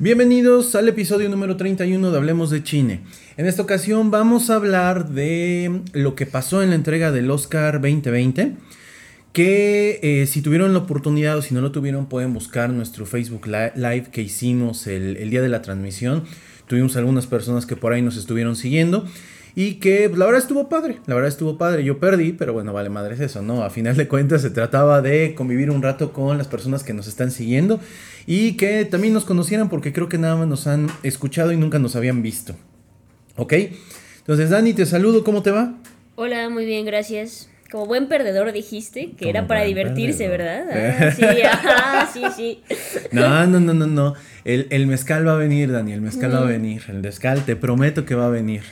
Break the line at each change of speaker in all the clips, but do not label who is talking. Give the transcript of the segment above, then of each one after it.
Bienvenidos al episodio número 31 de Hablemos de Chine. En esta ocasión vamos a hablar de lo que pasó en la entrega del Oscar 2020. Que eh, si tuvieron la oportunidad o si no lo tuvieron, pueden buscar nuestro Facebook Live que hicimos el, el día de la transmisión. Tuvimos algunas personas que por ahí nos estuvieron siguiendo. Y que pues, la verdad estuvo padre, la verdad estuvo padre. Yo perdí, pero bueno, vale madre es eso, ¿no? A final de cuentas se trataba de convivir un rato con las personas que nos están siguiendo y que también nos conocieran porque creo que nada más nos han escuchado y nunca nos habían visto. ¿Ok? Entonces, Dani, te saludo, ¿cómo te va?
Hola, muy bien, gracias. Como buen perdedor dijiste que era para divertirse, ¿verdad? Ah, sí, sí, sí.
No, no, no, no, no. El, mezcal va a venir, Dani, el mezcal va a venir. El mezcal, te prometo que va a venir.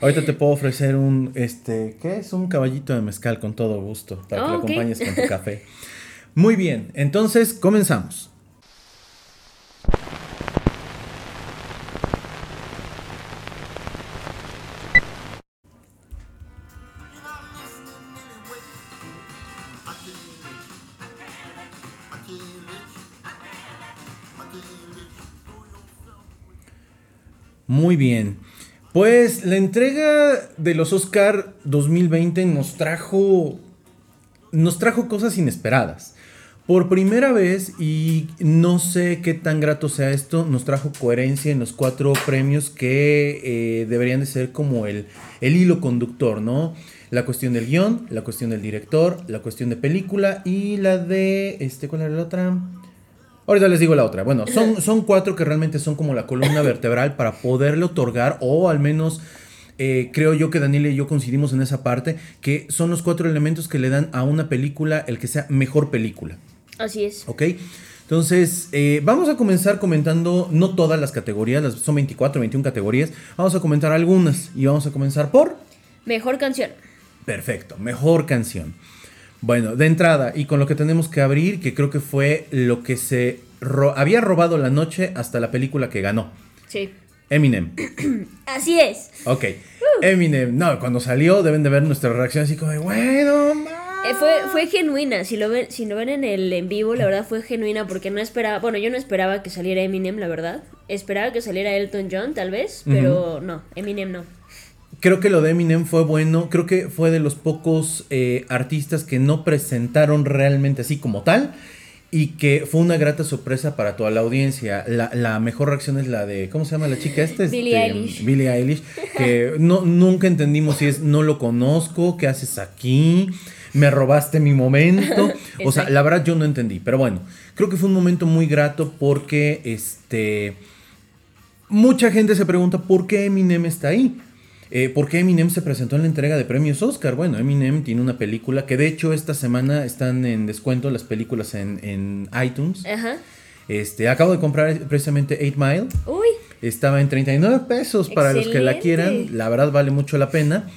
Ahorita te puedo ofrecer un, este, ¿qué es? Un caballito de mezcal con todo gusto para que lo acompañes con tu café. Muy bien, entonces comenzamos. Muy bien. Pues la entrega de los Oscar 2020 nos trajo nos trajo cosas inesperadas. Por primera vez, y no sé qué tan grato sea esto, nos trajo coherencia en los cuatro premios que eh, deberían de ser como el, el hilo conductor, ¿no? La cuestión del guion, la cuestión del director, la cuestión de película y la de, este, ¿cuál era la otra? Ahorita les digo la otra. Bueno, son, son cuatro que realmente son como la columna vertebral para poderle otorgar, o al menos eh, creo yo que Daniel y yo coincidimos en esa parte, que son los cuatro elementos que le dan a una película el que sea mejor película.
Así es.
¿Ok? Entonces, eh, vamos a comenzar comentando, no todas las categorías, son 24, 21 categorías, vamos a comentar algunas y vamos a comenzar por...
Mejor canción.
Perfecto, mejor canción. Bueno, de entrada, y con lo que tenemos que abrir, que creo que fue lo que se había robado la noche hasta la película que ganó.
Sí.
Eminem.
Así es.
Ok. Uh. Eminem, no, cuando salió deben de ver nuestra reacción así como de, bueno,
eh, fue, fue genuina, si lo ven, si lo ven en el en vivo, la verdad fue genuina porque no esperaba, bueno, yo no esperaba que saliera Eminem, la verdad. Esperaba que saliera Elton John, tal vez, pero no, Eminem no.
Creo que lo de Eminem fue bueno. Creo que fue de los pocos eh, artistas que no presentaron realmente así como tal. Y que fue una grata sorpresa para toda la audiencia. La, mejor reacción es la de. ¿Cómo se llama la chica esta?
Billie este, Eilish.
Billie Eilish. Que no, nunca entendimos si es no lo conozco, ¿qué haces aquí? Me robaste mi momento. o sea, la verdad yo no entendí. Pero bueno, creo que fue un momento muy grato porque este. Mucha gente se pregunta por qué Eminem está ahí. Eh, ¿Por qué Eminem se presentó en la entrega de premios Oscar? Bueno, Eminem tiene una película que de hecho esta semana están en descuento las películas en, iTunes. Ajá. Este, acabo de comprar precisamente 8 Mile.
Uy.
Estaba en 39 pesos para los que la quieran. La verdad vale mucho la pena.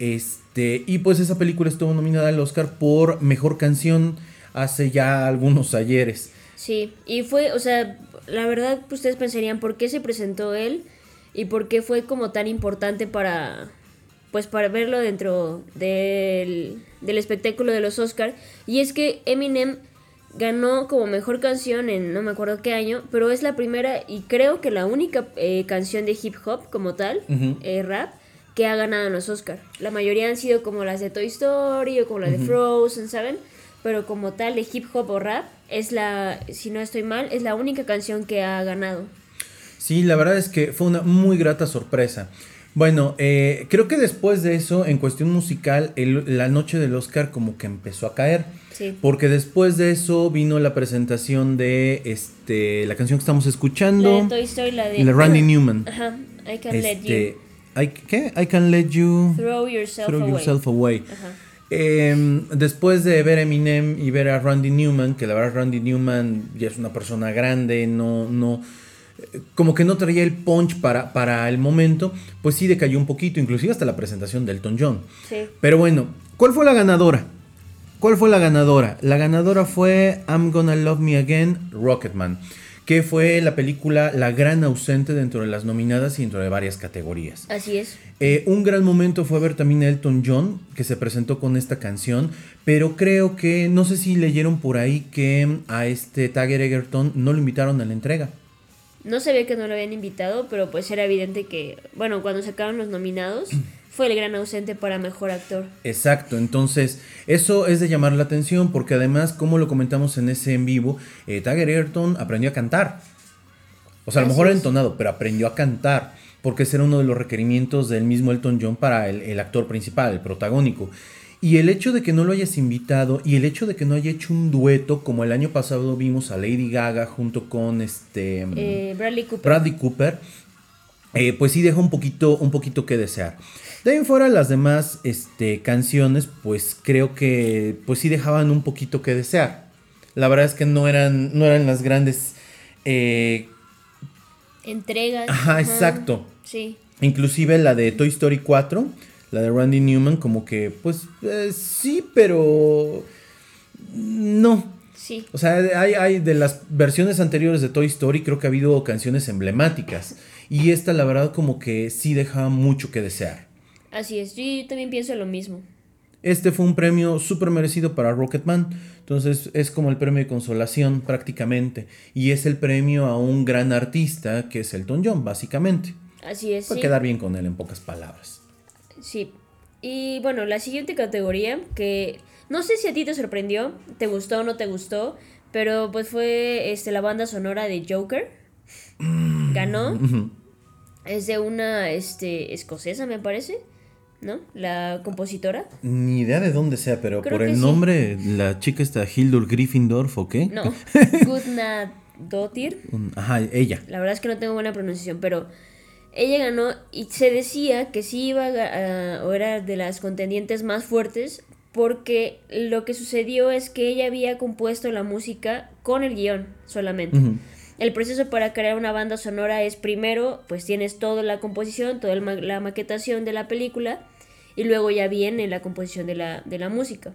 Este, y pues esa película estuvo nominada al Oscar por mejor canción hace ya algunos ayeres.
Sí, y fue, o sea, la verdad, pues, ustedes pensarían, ¿por qué se presentó él? Y por qué fue como tan importante para pues para verlo dentro del, espectáculo de los Oscars y es que Eminem ganó como mejor canción en no me acuerdo qué año pero es la primera y creo que la única eh, canción de hip hop como tal eh, rap que ha ganado en los Oscars la mayoría han sido como las de Toy Story o como las de Frozen saben pero como tal de hip hop o rap es la si no estoy mal es la única canción que ha ganado
Sí, la verdad es que fue una muy grata sorpresa. Bueno, eh, creo que después de eso, en cuestión musical, la noche del Oscar como que empezó a caer. Sí. Porque después de eso vino la presentación de este la canción que estamos escuchando.
La de Toy Story, la de...
Randy Newman.
Ajá, I Can Let You.
I, ¿Qué? I Can Let You...
Throw Yourself Away.
Yourself away. Ajá. Em, después de ver Eminem y ver a Randy Newman, que la verdad Randy Newman ya es una persona grande, no, no, como que no traía el punch para, para el momento, pues sí decayó un poquito, inclusive hasta la presentación de Elton John. Pero bueno, ¿cuál fue la ganadora? ¿Cuál fue la ganadora? La ganadora fue I'm Gonna Love Me Again, Rocketman, que fue la película la gran ausente dentro de las nominadas y dentro de varias categorías.
Así es.
Eh, un gran momento fue ver también a Elton John, que se presentó con esta canción, pero creo que, no sé si leyeron por ahí que a este Tagger Egerton no lo invitaron a la entrega.
No sabía que no lo habían invitado, pero pues era evidente que, bueno, cuando sacaron los nominados, fue el gran ausente para mejor actor.
Exacto, entonces eso es de llamar la atención porque además, como lo comentamos en ese en vivo, eh, Tiger Ayrton aprendió a cantar. O sea, a lo mejor entonado, pero aprendió a cantar porque ese era uno de los requerimientos del mismo Elton John para el, el actor principal, el protagónico. Y el hecho de que no lo hayas invitado y el hecho de que no haya hecho un dueto, como el año pasado vimos a Lady Gaga junto con este...
Eh, Bradley Cooper.
Bradley Cooper, eh, pues sí deja un poquito, un poquito que desear. De ahí en fuera las demás este, canciones, pues creo que pues sí dejaban un poquito que desear. La verdad es que no eran, no eran las grandes... eh,
Entregas.
ajá, exacto.
Sí.
Inclusive la de Toy Story 4, la de Randy Newman, como que pues eh, sí, pero... No,
Sí.
o sea, hay, hay de las versiones anteriores de Toy Story, creo que ha habido canciones emblemáticas. Y esta, la verdad, como que sí deja mucho que desear.
Así es. Yo también pienso lo mismo.
Este fue un premio súper merecido para Rocketman. Entonces es como el premio de consolación prácticamente. Y es el premio a un gran artista que es Elton John, básicamente.
Así es. Sí.
quedar bien con él en pocas palabras.
Sí. Y bueno, la siguiente categoría, que no sé si a ti te sorprendió, te gustó o no te gustó, pero pues fue este, la banda sonora de Joker. Ganó.
Ujú.
Es de una este, escocesa, me parece, ¿no? La compositora.
Ni idea de dónde sea, pero
Creo
por el
sí.
nombre, la chica está Hildur Gryffindorf, ¿o qué?
No, Gudna Dottir.
Un- Ajá, ella.
La verdad es que no tengo buena pronunciación, pero ella ganó y se decía que sí iba a, o era de las contendientes más fuertes porque lo que sucedió es que ella había compuesto la música con el guion solamente. El proceso para crear una banda sonora es primero, pues tienes toda la composición, toda ma- la maquetación de la película y luego ya viene la composición de la, de la música.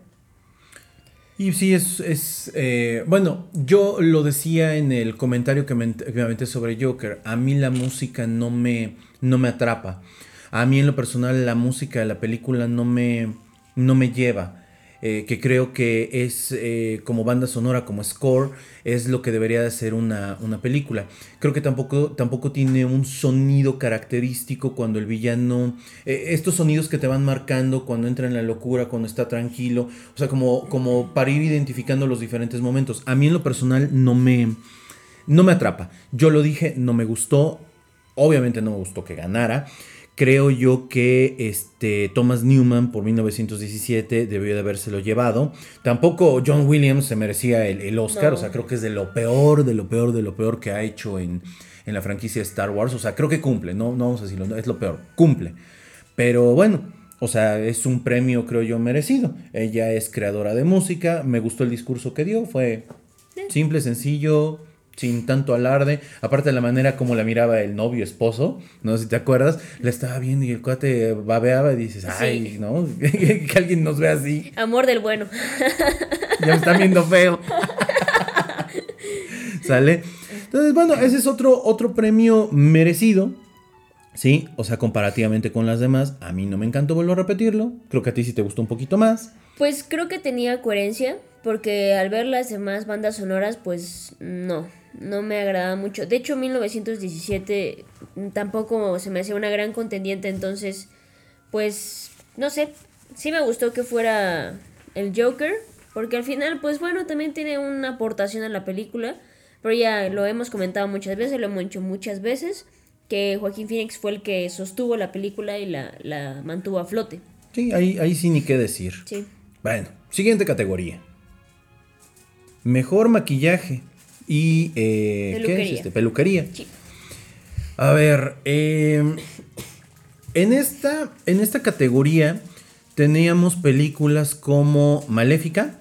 Y sí, es, es eh, bueno, yo lo decía en el comentario que me, aventé sobre Joker, a mí la música no me, no me atrapa, a mí en lo personal la música de la película no me, no me lleva, eh, que creo que es eh, como banda sonora, como score, es lo que debería de ser una, una película. Creo que tampoco, tampoco tiene un sonido característico cuando el villano, eh, estos sonidos que te van marcando cuando entra en la locura, cuando está tranquilo, o sea, como, como para ir identificando los diferentes momentos. A mí en lo personal no me, no me atrapa. Yo lo dije, no me gustó, obviamente no me gustó que ganara. Creo yo que este Thomas Newman por 1917 debió de habérselo llevado. Tampoco John Williams se merecía el, el Oscar.
No.
O sea, creo que es de lo peor, de lo peor, de lo peor que ha hecho en, en la franquicia de Star Wars. O sea, creo que cumple. No, no vamos a decirlo, es lo peor. Cumple. Pero bueno, o sea, es un premio, creo yo, merecido. Ella es creadora de música. Me gustó el discurso que dio. Fue simple, sencillo, sin tanto alarde. Aparte de la manera como la miraba el novio esposo, no sé si te acuerdas, la estaba viendo y el cuate babeaba y dices, ay, ¿no? que alguien nos vea así,
Amor del bueno.
ya me están viendo feo. ¿Sale? Entonces, bueno, ese es otro, otro premio merecido. Sí, o sea, comparativamente con las demás, a mí no me encantó, vuelvo a repetirlo. Creo que a ti sí te gustó un poquito más.
Pues creo que tenía coherencia, porque al ver las demás bandas sonoras, pues no, no me agradaba mucho. De hecho, 1917 tampoco se me hacía una gran contendiente, entonces, pues, no sé, sí me gustó que fuera el Joker, porque al final, pues bueno, también tiene una aportación a la película, pero ya lo hemos comentado muchas veces, lo hemos dicho muchas veces, que Joaquín Phoenix fue el que sostuvo la película y la, la mantuvo a flote.
Sí, ahí, ahí sí ni qué decir.
Sí.
Bueno, siguiente categoría. Mejor maquillaje y... eh, ¿Qué es
Peluquería.
este? Peluquería.
Sí.
A ver, eh, en, esta, en esta categoría teníamos películas como Maléfica,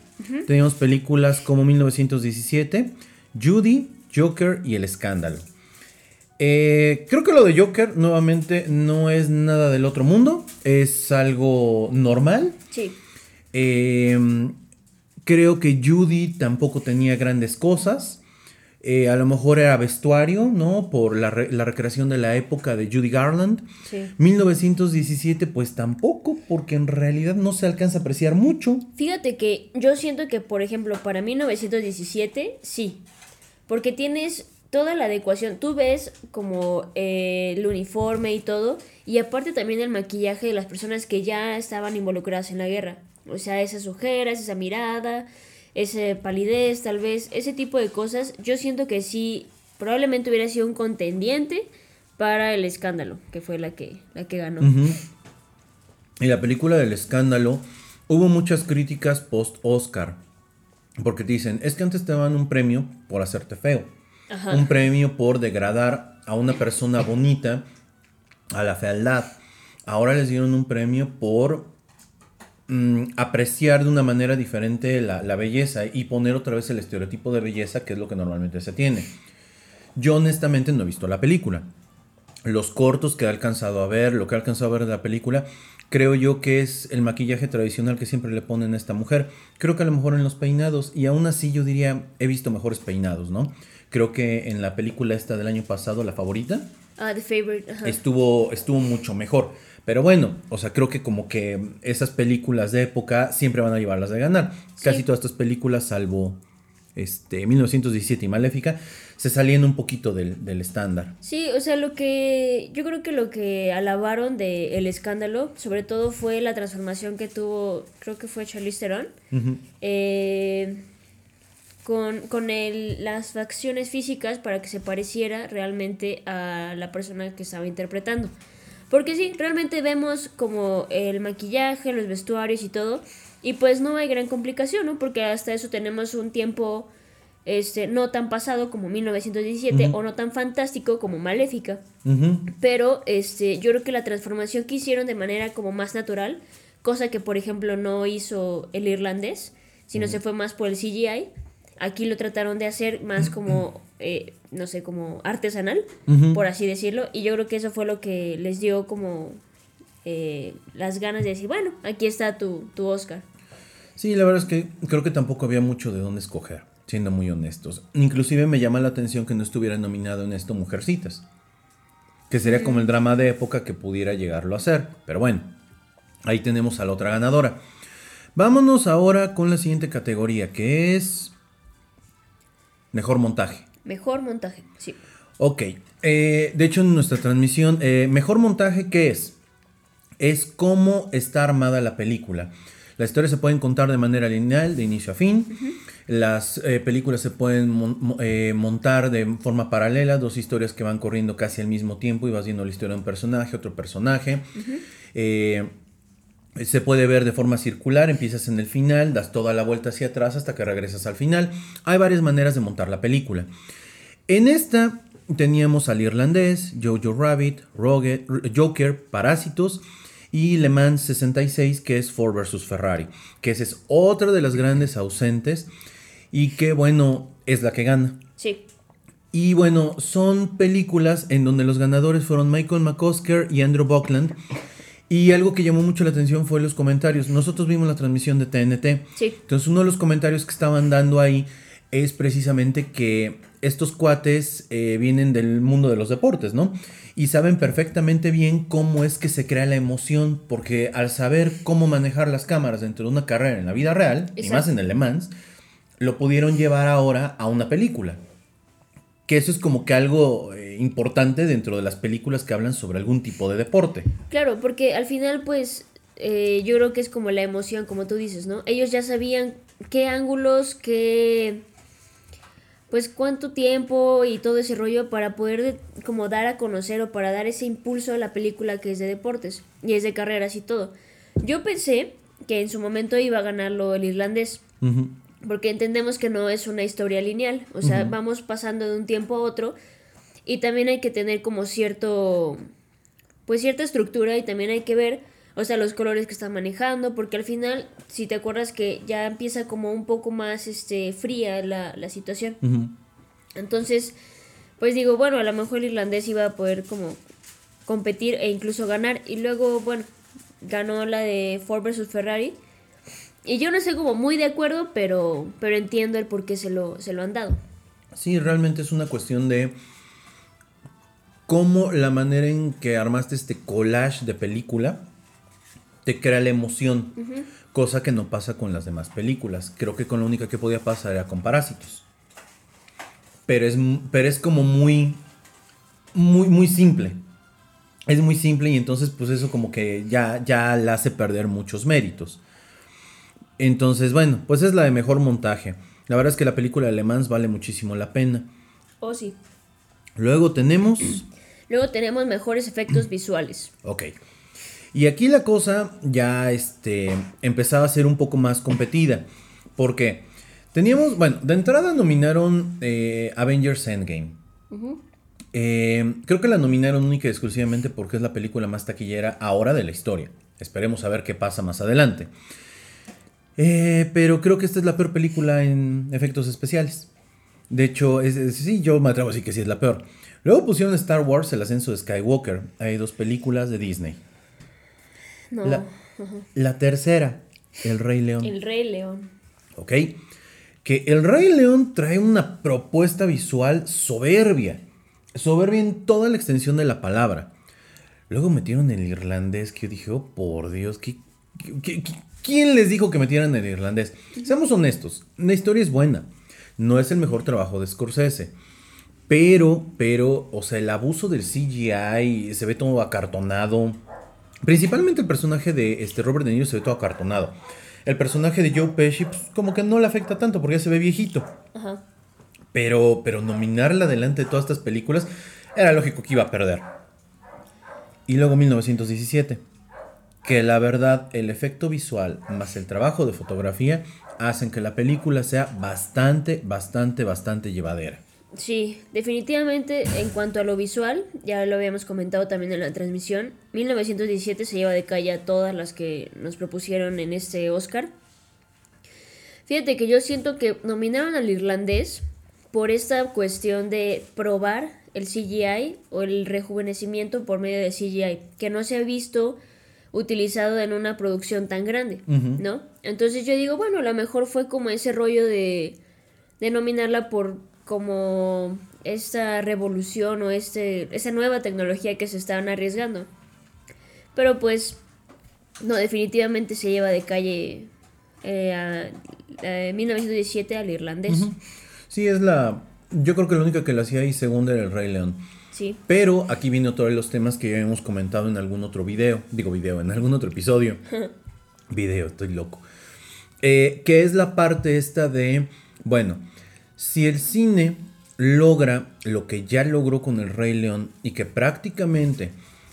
teníamos películas como 1917, Judy, Joker y El Escándalo. Eh, creo que lo de Joker nuevamente no es nada del otro mundo, es algo normal.
Sí.
Eh, creo que Judy tampoco tenía grandes cosas. Eh, a lo mejor era vestuario, ¿no? Por la, re- la recreación de la época de Judy Garland.
Sí.
1917, pues tampoco, porque en realidad no se alcanza a apreciar mucho.
Fíjate que yo siento que, por ejemplo, para 1917, sí. Porque tienes toda la adecuación, tú ves como eh, el uniforme y todo, y aparte también el maquillaje de las personas que ya estaban involucradas en la guerra. O sea, esas ojeras, esa mirada, esa palidez, tal vez, ese tipo de cosas, yo siento que sí, probablemente hubiera sido un contendiente para el escándalo, que fue la que, la que ganó.
Y la película del escándalo, hubo muchas críticas post-Oscar, porque te dicen, es que antes te daban un premio por hacerte feo, un premio por degradar a una persona bonita a la fealdad. Ahora les dieron un premio por Mm, apreciar de una manera diferente la, belleza y poner otra vez el estereotipo de belleza que es lo que normalmente se tiene. Yo honestamente no he visto la película. Los cortos que he alcanzado a ver, lo que he alcanzado a ver de la película, creo yo que es el maquillaje tradicional que siempre le ponen a esta mujer. Creo que a lo mejor en los peinados, y aún así yo diría, he visto mejores peinados, ¿no? Creo que en la película esta del año pasado, la favorita,
ah, The Favorite,
estuvo, estuvo mucho mejor. Pero bueno, o sea, creo que como que esas películas de época siempre van a llevarlas de ganar. Casi todas estas películas, salvo este 1917 y Maléfica, se salían un poquito del, estándar.
Sí, o sea, lo que yo creo que lo que alabaron del el escándalo, sobre todo fue la transformación que tuvo, creo que fue Charlize Theron, eh, con, con el, las facciones físicas para que se pareciera realmente a la persona que estaba interpretando. Porque sí, realmente vemos como el maquillaje, los vestuarios y todo. Y pues no hay gran complicación, ¿no? Porque hasta eso tenemos un tiempo este, no tan pasado como 1917 o no tan fantástico como Maléfica. Pero este, yo creo que la transformación que hicieron de manera como más natural, cosa que por ejemplo no hizo el irlandés, sino se fue más por el CGI. Aquí lo trataron de hacer más como eh, no sé, como artesanal, por así decirlo. Y yo creo que eso fue lo que les dio como eh, las ganas de decir, bueno, aquí está tu, tu Oscar.
Sí, la verdad es que creo que tampoco había mucho de dónde escoger, siendo muy honestos. Inclusive me llama la atención que no estuviera nominado en esto Mujercitas. Que sería como el drama de época que pudiera llegarlo a ser. Pero bueno, ahí tenemos a la otra ganadora. Vámonos ahora con la siguiente categoría, que es mejor montaje.
Mejor montaje, sí.
Ok. Eh, de hecho, en nuestra transmisión, eh, mejor montaje, ¿qué es? Es cómo está armada la película. Las historias se pueden contar de manera lineal, de inicio a fin. Las eh, películas se pueden montar de forma paralela, dos historias que van corriendo casi al mismo tiempo y vas viendo la historia de un personaje, otro personaje. Se puede ver de forma circular, empiezas en el final, das toda la vuelta hacia atrás hasta que regresas al final. Hay varias maneras de montar la película. En esta teníamos al irlandés, Jojo Rabbit, Joker, Parásitos y Le Mans 66, que es Ford vs. Ferrari, que esa es otra de las grandes ausentes y que, bueno, es la que gana.
Sí.
Y bueno, son películas en donde los ganadores fueron Michael McCosker y Andrew Buckland. Y algo que llamó mucho la atención fue los comentarios. Nosotros vimos la transmisión de TNT.
Sí.
Entonces uno de los comentarios que estaban dando ahí es precisamente que estos cuates eh, vienen del mundo de los deportes, ¿no? Y saben perfectamente bien cómo es que se crea la emoción, porque al saber cómo manejar las cámaras dentro de una carrera en la vida real, y más en el Le Mans, lo pudieron llevar ahora a una película. Que eso es como que algo eh, importante dentro de las películas que hablan sobre algún tipo de deporte.
Claro, porque al final, pues, eh, yo creo que es como la emoción, como tú dices, ¿no? Ellos ya sabían qué ángulos, qué pues cuánto tiempo y todo ese rollo para poder como dar a conocer o para dar ese impulso a la película que es de deportes y es de carreras y todo. Yo pensé que en su momento iba a ganarlo el irlandés, porque entendemos que no es una historia lineal, o sea, vamos pasando de un tiempo a otro y también hay que tener como cierto, pues cierta estructura y también hay que ver o sea, los colores que están manejando, porque al final, si te acuerdas que ya empieza como un poco más este, fría la, situación. Entonces, pues digo, bueno, a lo mejor el irlandés iba a poder como competir e incluso ganar. Y luego, bueno, ganó la de Ford versus Ferrari. Y yo no estoy como muy de acuerdo, pero, pero entiendo el por qué se lo, se lo han dado.
Sí, realmente es una cuestión de cómo la manera en que armaste este collage de película te crea la emoción, cosa que no pasa con las demás películas. Creo que con la única que podía pasar era con Parásitos. pero es, pero es como muy, muy, muy simple. Es muy simple y entonces pues eso como que ya, ya la hace perder muchos méritos. Entonces, bueno, pues es la de mejor montaje. La verdad es que la película de Le Mans vale muchísimo la pena.
Oh, sí.
Luego tenemos...
Luego tenemos mejores efectos visuales.
Ok. Y aquí la cosa ya este, empezaba a ser un poco más competida. Porque teníamos, bueno, de entrada nominaron eh, Avengers Endgame. Eh, creo que la nominaron única y exclusivamente porque es la película más taquillera ahora de la historia. Esperemos a ver qué pasa más adelante. Eh, pero creo que esta es la peor película en efectos especiales. De hecho, sí, yo me atrevo a decir que sí es la peor. Luego pusieron Star Wars, El ascenso de Skywalker. Hay dos películas de Disney.
No.
La, la tercera, El Rey León.
El Rey León.
Ok. Que El Rey León trae una propuesta visual soberbia. Soberbia en toda la extensión de la palabra. Luego metieron el irlandés que yo dije, oh por Dios, ¿qué, quién les dijo que metieran el irlandés? Seamos honestos, la historia es buena. No es el mejor trabajo de Scorsese. Pero, pero, o sea, el abuso del CGI se ve todo acartonado. Principalmente el personaje de este Robert De Niro se ve todo acartonado. El personaje de Joe Pesci, pues, como que no le afecta tanto porque ya se ve viejito. Ajá. Pero, pero nominarla delante de todas estas películas era lógico que iba a perder. Y luego 1917. Que la verdad, el efecto visual más el trabajo de fotografía hacen que la película sea bastante, bastante, bastante llevadera.
Sí, definitivamente en cuanto a lo visual, ya lo habíamos comentado también en la transmisión, 1917 se lleva de calle a todas las que nos propusieron en este Oscar. Fíjate que yo siento que nominaron al irlandés por esta cuestión de probar el CGI o el rejuvenecimiento por medio de CGI, que no se ha visto utilizado en una producción tan grande, ¿no? Entonces yo digo, bueno, a lo mejor fue como ese rollo de, de nominarla por como esta revolución o este, esa nueva tecnología que se estaban arriesgando. Pero pues, no, definitivamente se lleva de calle eh, a, 1917 al irlandés.
Sí, es la... Yo creo que la única que la hacía ahí segunda era el Rey León.
Sí.
Pero aquí viene otro de los temas que ya hemos comentado en algún otro video. Digo video, en algún otro episodio. video, estoy loco. Eh, que es la parte esta de... Bueno, si el cine logra lo que ya logró con el Rey León y que prácticamente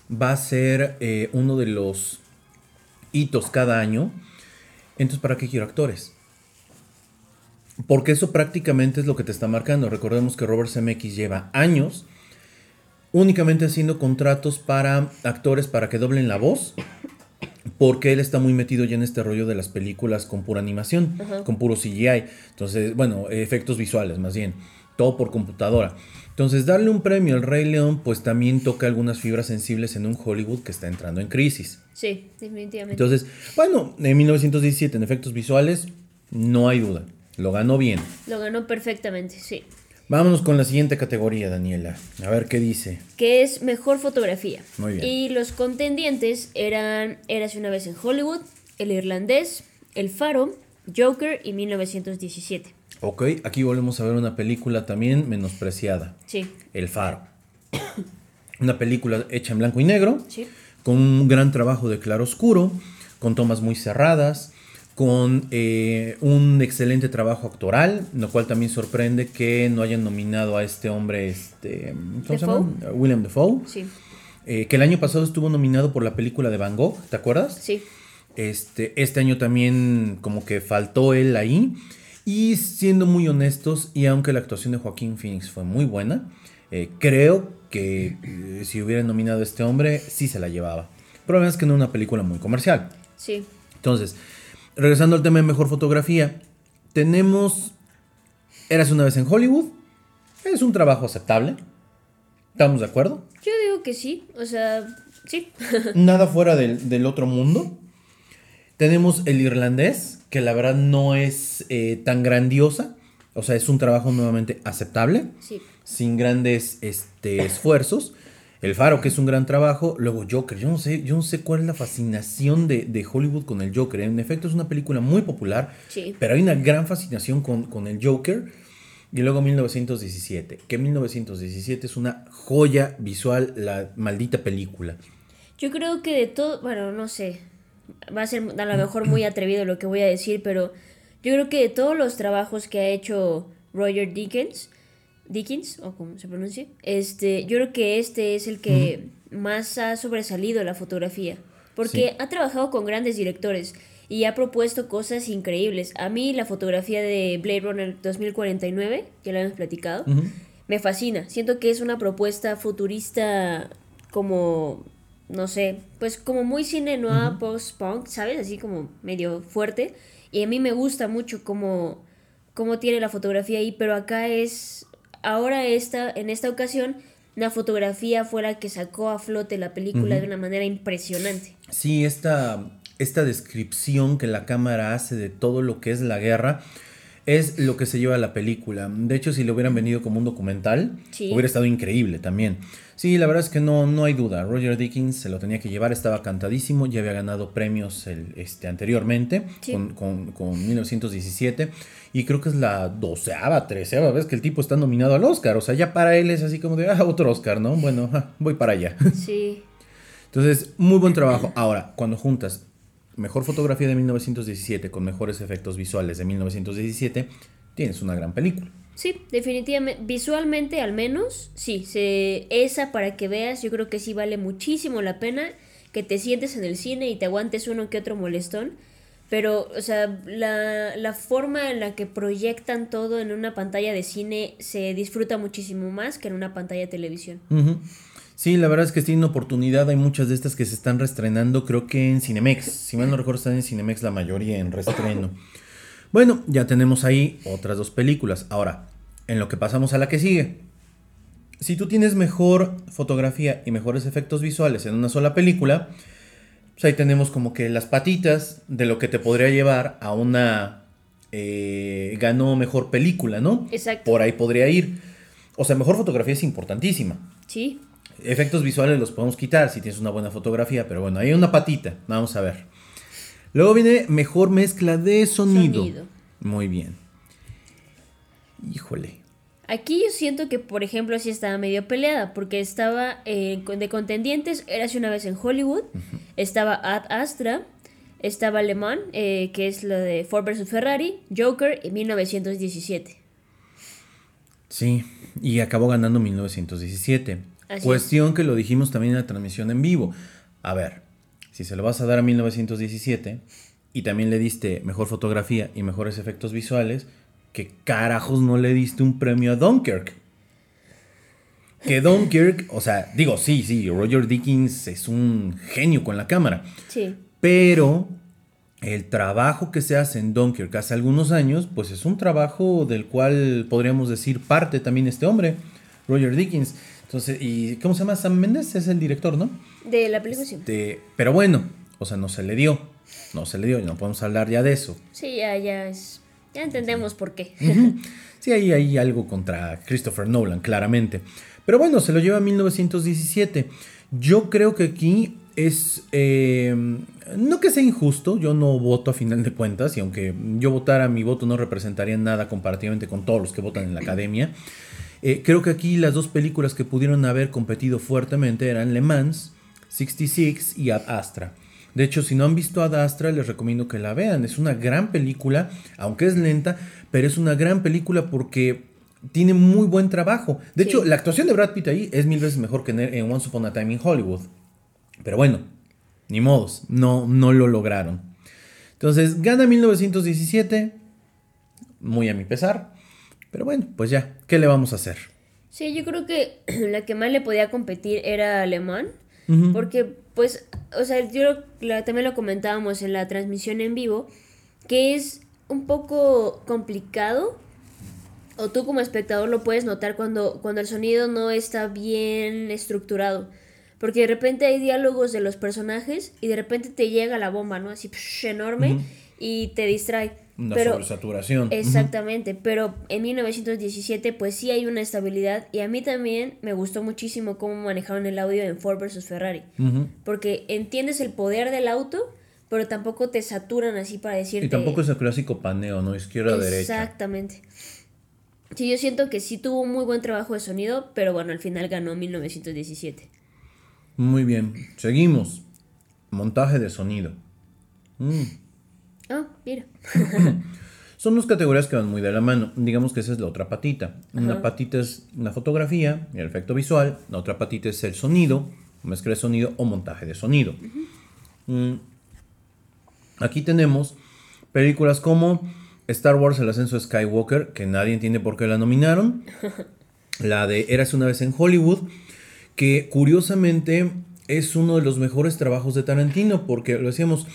va a ser eh, uno de los hitos cada año, entonces ¿para qué quiero actores? Porque eso prácticamente es lo que te está marcando. Recordemos que Robert Zemeckis lleva años únicamente haciendo contratos para actores para que doblen la voz porque él está muy metido ya en este rollo de las películas con pura animación, con puro CGI. Entonces, bueno, efectos visuales más bien, todo por computadora. Entonces, darle un premio al Rey León, pues también toca algunas fibras sensibles en un Hollywood que está entrando en crisis.
Sí, definitivamente.
Entonces, bueno, en 1917 en efectos visuales, no hay duda, lo ganó bien.
Lo ganó perfectamente, sí.
Vámonos con la siguiente categoría, Daniela. A ver qué dice.
Que es mejor fotografía.
Muy bien.
Y los contendientes eran Érase una vez en Hollywood, El Irlandés, El Faro, Joker y 1917.
Ok, aquí volvemos a ver una película también menospreciada.
Sí.
El Faro. una película hecha en blanco y negro.
Sí.
Con un gran trabajo de claro oscuro, con tomas muy cerradas con eh, un excelente trabajo actoral, lo cual también sorprende que no hayan nominado a este hombre, este, ¿cómo se llama? William Defoe.
Sí.
Eh, que el año pasado estuvo nominado por la película de Van Gogh, ¿te acuerdas?
Sí.
Este, este año también como que faltó él ahí. Y siendo muy honestos, y aunque la actuación de Joaquín Phoenix fue muy buena, eh, creo que si hubieran nominado a este hombre, sí se la llevaba. Pero es que no es una película muy comercial.
Sí.
Entonces, regresando al tema de mejor fotografía, tenemos Eras una vez en Hollywood. Es un trabajo aceptable. ¿Estamos de acuerdo?
Yo digo que sí. O sea, sí.
Nada fuera del, otro mundo. Tenemos El Irlandés, que la verdad no es eh, tan grandiosa. O sea, es un trabajo nuevamente aceptable.
Sí.
Sin grandes este, esfuerzos. El Faro, que es un gran trabajo. Luego Joker. Yo no sé, yo no sé cuál es la fascinación de, Hollywood con el Joker. En efecto, es una película muy popular.
Sí.
Pero hay una gran fascinación con, el Joker. Y luego 1917, que 1917 es una joya visual, la maldita película.
Yo creo que de todo, bueno, no sé, va a ser a lo mejor muy atrevido lo que voy a decir, pero yo creo que de todos los trabajos que ha hecho Roger Dickens, Dickens, o como se pronuncia, este, yo creo que este es el que más ha sobresalido la fotografía, porque ha trabajado con grandes directores y ha propuesto cosas increíbles. A mí la fotografía de Blade Runner 2049, que lo hemos platicado, me fascina. Siento que es una propuesta futurista como, no sé, pues como muy cine noir, post-punk, ¿sabes? Así como medio fuerte. Y a mí me gusta mucho cómo, cómo tiene la fotografía ahí, pero acá es, ahora esta, en esta ocasión, la fotografía fue la que sacó a flote la película de una manera impresionante.
Sí, esta esta descripción que la cámara hace de todo lo que es la guerra es lo que se lleva a la película. De hecho, si le hubieran venido como un documental, hubiera estado increíble también. Sí, la verdad es que no, no hay duda. Roger Dickens se lo tenía que llevar, estaba cantadísimo, ya había ganado premios el, este, anteriormente con, con, 1917. Y creo que es la doceava, treceava vez que el tipo está nominado al Oscar. O sea, ya para él es así como de, ah, otro Oscar, ¿no? Bueno, voy para allá.
Sí.
Entonces, muy buen trabajo. Ahora, cuando juntas mejor fotografía de 1917 con mejores efectos visuales de 1917, tienes una gran película.
Sí, definitivamente, visualmente al menos, sí, se, esa para que veas, yo creo que sí vale muchísimo la pena que te sientes en el cine y te aguantes uno que otro molestón, pero, o sea, la, la forma en la que proyectan todo en una pantalla de cine se disfruta muchísimo más que en una pantalla de televisión.
Sí, la verdad es que tiene oportunidad. Hay muchas de estas que se están restrenando, creo que en Cinemex. Si mal no recuerdo, están en Cinemex la mayoría en restreno. Bueno, ya tenemos ahí otras dos películas. Ahora, en lo que pasamos a la que sigue. Si tú tienes mejor fotografía y mejores efectos visuales en una sola película, pues ahí tenemos como que las patitas de lo que te podría llevar a una... Eh, ganó mejor película, ¿no?
Exacto.
Por ahí podría ir. O sea, mejor fotografía es importantísima.
Sí.
Efectos visuales los podemos quitar si tienes una buena fotografía, pero bueno, hay una patita. Vamos a ver. Luego viene mejor mezcla de sonido. Muy bien. Híjole.
Aquí yo siento que, por ejemplo, sí estaba medio peleada, porque estaba eh, de contendientes, Érase una vez en Hollywood, estaba Ad Astra, estaba Le Mans, eh, que es lo de Ford vs. Ferrari, Joker y 1917.
Sí, y acabó ganando 1917. Cuestión que lo dijimos también en la transmisión en vivo. A ver, si se lo vas a dar a 1917 y también le diste mejor fotografía y mejores efectos visuales, ¿qué carajos no le diste un premio a Dunkirk? Que Dunkirk, o sea, digo, sí, sí, Roger Dickens es un genio con la cámara.
Sí.
Pero el trabajo que se hace en Dunkirk hace algunos años, pues es un trabajo del cual podríamos decir parte también este hombre, Roger Dickens. Entonces, ¿y cómo se llama? Sam Mendes es el director, ¿no?
De la película,
este, pero bueno, o sea, no se le dio. No se le dio, y no podemos hablar ya de eso.
Sí, ya, ya es. Ya entendemos por qué.
Sí, ahí hay algo contra Christopher Nolan, claramente. Pero bueno, se lo lleva a 1917. Yo creo que aquí es. Eh, no que sea injusto, yo no voto a final de cuentas, y aunque yo votara, mi voto no representaría nada comparativamente con todos los que votan en la academia. Eh, creo que aquí las dos películas que pudieron haber competido fuertemente eran Le Mans, 66 y Ad Astra. De hecho, si no han visto Ad Astra, les recomiendo que la vean. Es una gran película, aunque es lenta, pero es una gran película porque tiene muy buen trabajo. De hecho, la actuación de Brad Pitt ahí es mil veces mejor que en Once Upon a Time in Hollywood. Pero bueno, ni modos, no, no lo lograron. Entonces, gana 1917, muy a mi pesar. Pero bueno, pues ya, ¿qué le vamos a hacer?
Sí, yo creo que la que más le podía competir era Alemán. Porque, pues, o sea, yo también lo comentábamos en la transmisión en vivo, que es un poco complicado, o tú como espectador lo puedes notar cuando, cuando el sonido no está bien estructurado. Porque de repente hay diálogos de los personajes y de repente te llega la bomba, ¿no? Así enorme y te distrae.
Una pero, sobresaturación.
Exactamente, pero en 1917 pues sí hay una estabilidad y a mí también me gustó muchísimo cómo manejaron el audio en Ford vs Ferrari, porque entiendes el poder del auto, pero tampoco te saturan así para decirte...
Y tampoco es el clásico paneo, ¿no? Izquierda-derecha.
Exactamente. Sí, yo siento que sí tuvo un muy buen trabajo de sonido, pero bueno, al final ganó 1917.
Muy bien, seguimos. Montaje de sonido. Mm.
Ah, mira.
Son dos categorías que van muy de la mano. Digamos que esa es la otra patita. Una patita es la fotografía y el efecto visual. La otra patita es el sonido, mezcla de sonido o montaje de sonido. Mm. Aquí tenemos películas como Star Wars El ascenso de Skywalker, que nadie entiende por qué la nominaron. La de Eras una vez en Hollywood, que curiosamente es uno de los mejores trabajos de Tarantino, porque lo decíamos,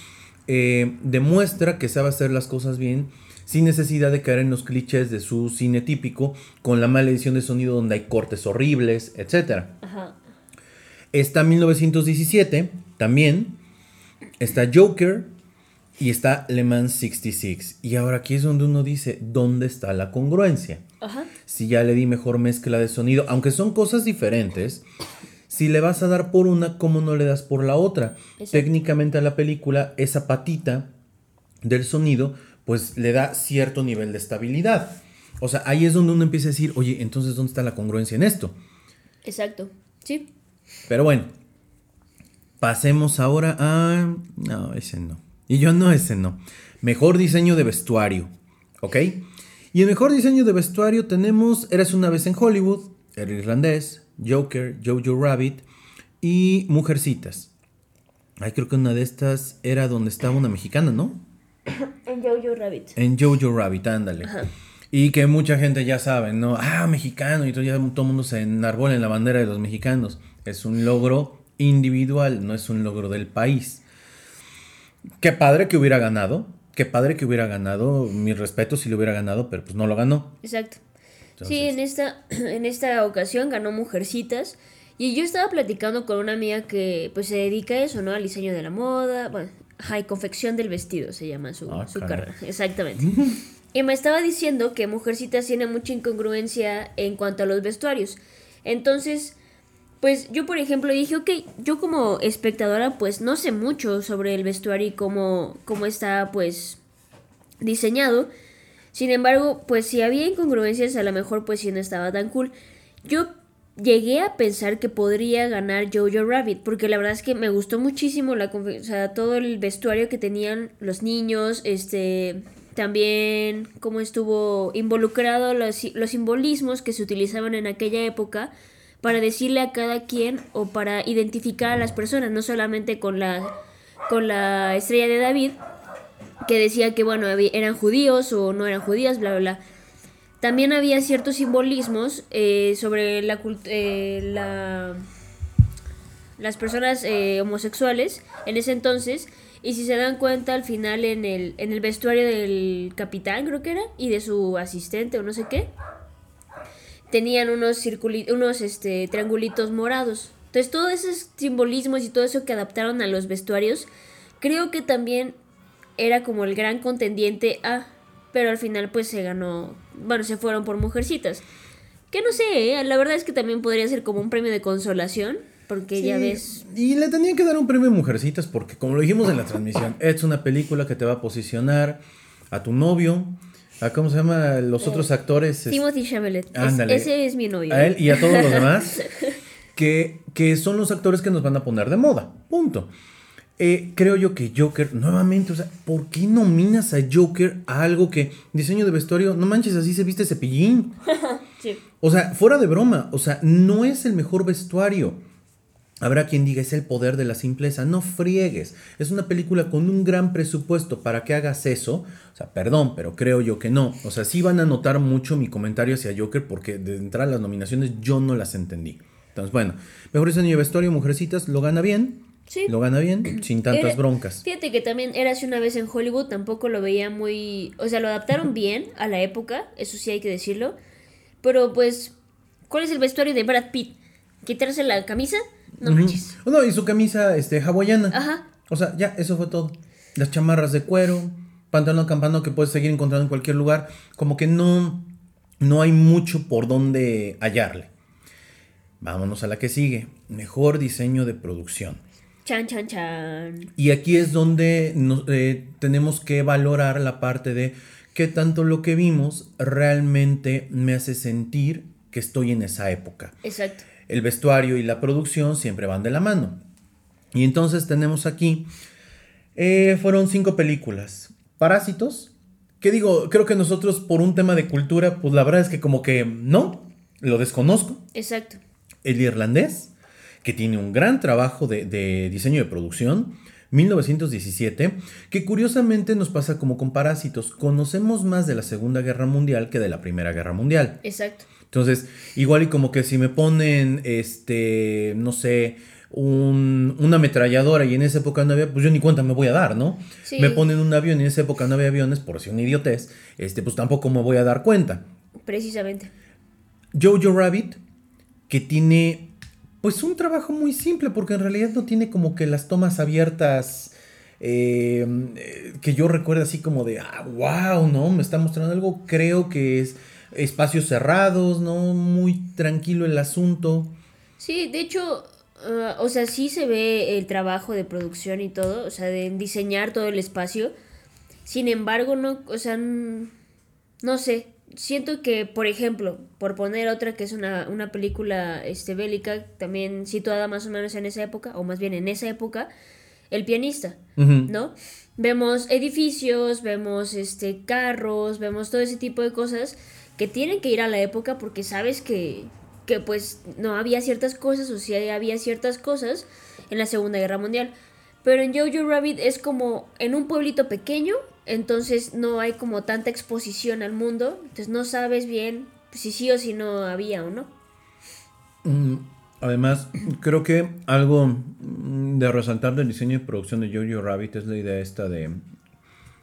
eh, demuestra que sabe hacer las cosas bien sin necesidad de caer en los clichés de su cine típico, con la mala edición de sonido donde hay cortes horribles, etc. Está 1917, también. Está Joker y está Le Mans 66. Y ahora aquí es donde uno dice, ¿dónde está la congruencia? Si ya le di mejor mezcla de sonido, aunque son cosas diferentes, si le vas a dar por una, ¿cómo no le das por la otra? Técnicamente a la película, esa patita del sonido pues le da cierto nivel de estabilidad. O sea, ahí es donde uno empieza a decir, oye, entonces, ¿dónde está la congruencia en esto?
Exacto, sí.
Pero bueno, pasemos ahora a... No, ese no. Y yo no, ese no. Mejor diseño de vestuario, ¿ok? Y el mejor diseño de vestuario tenemos Eres una vez en Hollywood, El Irlandés, Joker, Jojo Rabbit y Mujercitas. Ay, creo que una de estas era donde estaba una mexicana, ¿no?
En Jojo Rabbit.
En Jojo Rabbit, ándale. Y que mucha gente ya sabe, ¿no? Ah, mexicano, y todo, ya todo el mundo se enarbola en la bandera de los mexicanos. Es un logro individual, no es un logro del país. Qué padre que hubiera ganado, qué padre que hubiera ganado, mi respeto si lo hubiera ganado, pero pues no lo ganó.
Exacto. Sí, en esta, en esta ocasión ganó Mujercitas. Y yo estaba platicando con una amiga que pues se dedica a eso, ¿no? Al diseño de la moda, bueno, confección del vestido se llama su, ah, carrera. Exactamente. y me estaba diciendo que Mujercitas tiene mucha incongruencia en cuanto a los vestuarios. Entonces, pues yo por ejemplo dije, ok, yo como espectadora pues no sé mucho sobre el vestuario y cómo, cómo está pues diseñado. Sin embargo, pues si había incongruencias, a lo mejor pues sí no estaba tan cool. Yo llegué a pensar que podría ganar Jojo Rabbit, porque la verdad es que me gustó muchísimo la o sea, todo el vestuario que tenían los niños, este también cómo estuvo involucrado los, los simbolismos que se utilizaban en aquella época para decirle a cada quien o para identificar a las personas, no solamente con la con la estrella de David, que decía que bueno, eran judíos o no eran judías, bla bla bla también había ciertos simbolismos eh, sobre la, eh, la, las personas eh, homosexuales en ese entonces. Y si se dan cuenta, al final en el, en el vestuario del capitán, creo que era, y de su asistente o no sé qué, tenían unos, unos este, triangulitos morados. Entonces, todos esos simbolismos y todo eso que adaptaron a los vestuarios, creo que también era como el gran contendiente a pero al final pues se ganó, bueno, se fueron por mujercitas. Que no sé, ¿eh? la verdad es que también podría ser como un premio de consolación, porque ya ves...
Y le tenían que dar un premio de mujercitas, porque como lo dijimos en la transmisión, es una película que te va a posicionar a tu novio, a cómo se llama los otros actores.
Timothy Chalamet. ese es mi novio.
A él y a todos los demás, que, que son los actores que nos van a poner de moda, punto. Eh, creo yo que Joker, nuevamente, o sea, ¿por qué nominas a Joker a algo que diseño de vestuario, no manches, así se viste cepillín? sí. O sea, fuera de broma, o sea, no es el mejor vestuario. Habrá quien diga, es el poder de la simpleza. No friegues. Es una película con un gran presupuesto para que hagas eso. O sea, perdón, pero creo yo que no. O sea, sí van a notar mucho mi comentario hacia Joker porque de entrar a las nominaciones yo no las entendí. Entonces, bueno, mejor diseño de vestuario, Mujercitas, lo gana bien. Lo gana bien, sin tantas broncas.
Fíjate que también era así una vez en Hollywood, tampoco lo veía muy... O sea, lo adaptaron bien a la época, eso sí hay que decirlo. Pero pues, ¿cuál es el vestuario de Brad Pitt? ¿Quitarse la camisa? No manches.
Oh, no, y su camisa este, hawaiana. Ajá. O sea, ya, eso fue todo. Las chamarras de cuero, pantalón campano que puedes seguir encontrando en cualquier lugar. Como que no, no hay mucho por donde hallarle. Vámonos a la que sigue. Mejor diseño de producción.
Chan, chan, chan.
Y aquí es donde eh, tenemos que valorar la parte de qué tanto lo que vimos realmente me hace sentir que estoy en esa época.
Exacto.
El vestuario y la producción siempre van de la mano. Y entonces tenemos aquí, eh, fueron cinco películas. Parásitos, que digo, creo que nosotros por un tema de cultura, pues la verdad es que como que no, lo desconozco.
Exacto.
El irlandés, que tiene un gran trabajo de, de diseño de producción. 1917, que curiosamente nos pasa como con Parásitos. Conocemos más de la Segunda Guerra Mundial que de la Primera Guerra Mundial.
Exacto.
Entonces, igual y como que si me ponen, este, no sé, un, una ametralladora y en esa época no había, pues yo ni cuenta me voy a dar, ¿no?
Sí.
Me ponen un avión y en esa época no había aviones, por si una idiotez, este, pues tampoco me voy a dar cuenta.
Precisamente.
Jojo Rabbit, que tiene, pues un trabajo muy simple, porque en realidad no tiene como que las tomas abiertas. eh, que yo recuerdo así como de, ah, wow, ¿no? Me está mostrando algo, creo que es espacios cerrados, ¿no? Muy tranquilo el asunto.
Sí, de hecho, ah, o sea, sí se ve el trabajo de producción y todo, o sea, de diseñar todo el espacio. Sin embargo, no, o sea, no sé. Siento que, por ejemplo, por poner otra que es una, una película este, bélica, también situada más o menos en esa época, o más bien en esa época, El pianista. ¿no? Vemos edificios, vemos este carros, vemos todo ese tipo de cosas que tienen que ir a la época porque sabes que, que pues no había ciertas cosas o sí había ciertas cosas en la Segunda Guerra Mundial. Pero en Jojo Rabbit es como en un pueblito pequeño, entonces no hay como tanta exposición al mundo, entonces no sabes bien si sí o si no había o no.
Mm, Además, creo que algo mm, de resaltar del diseño y producción de Jojo Rabbit es la idea esta de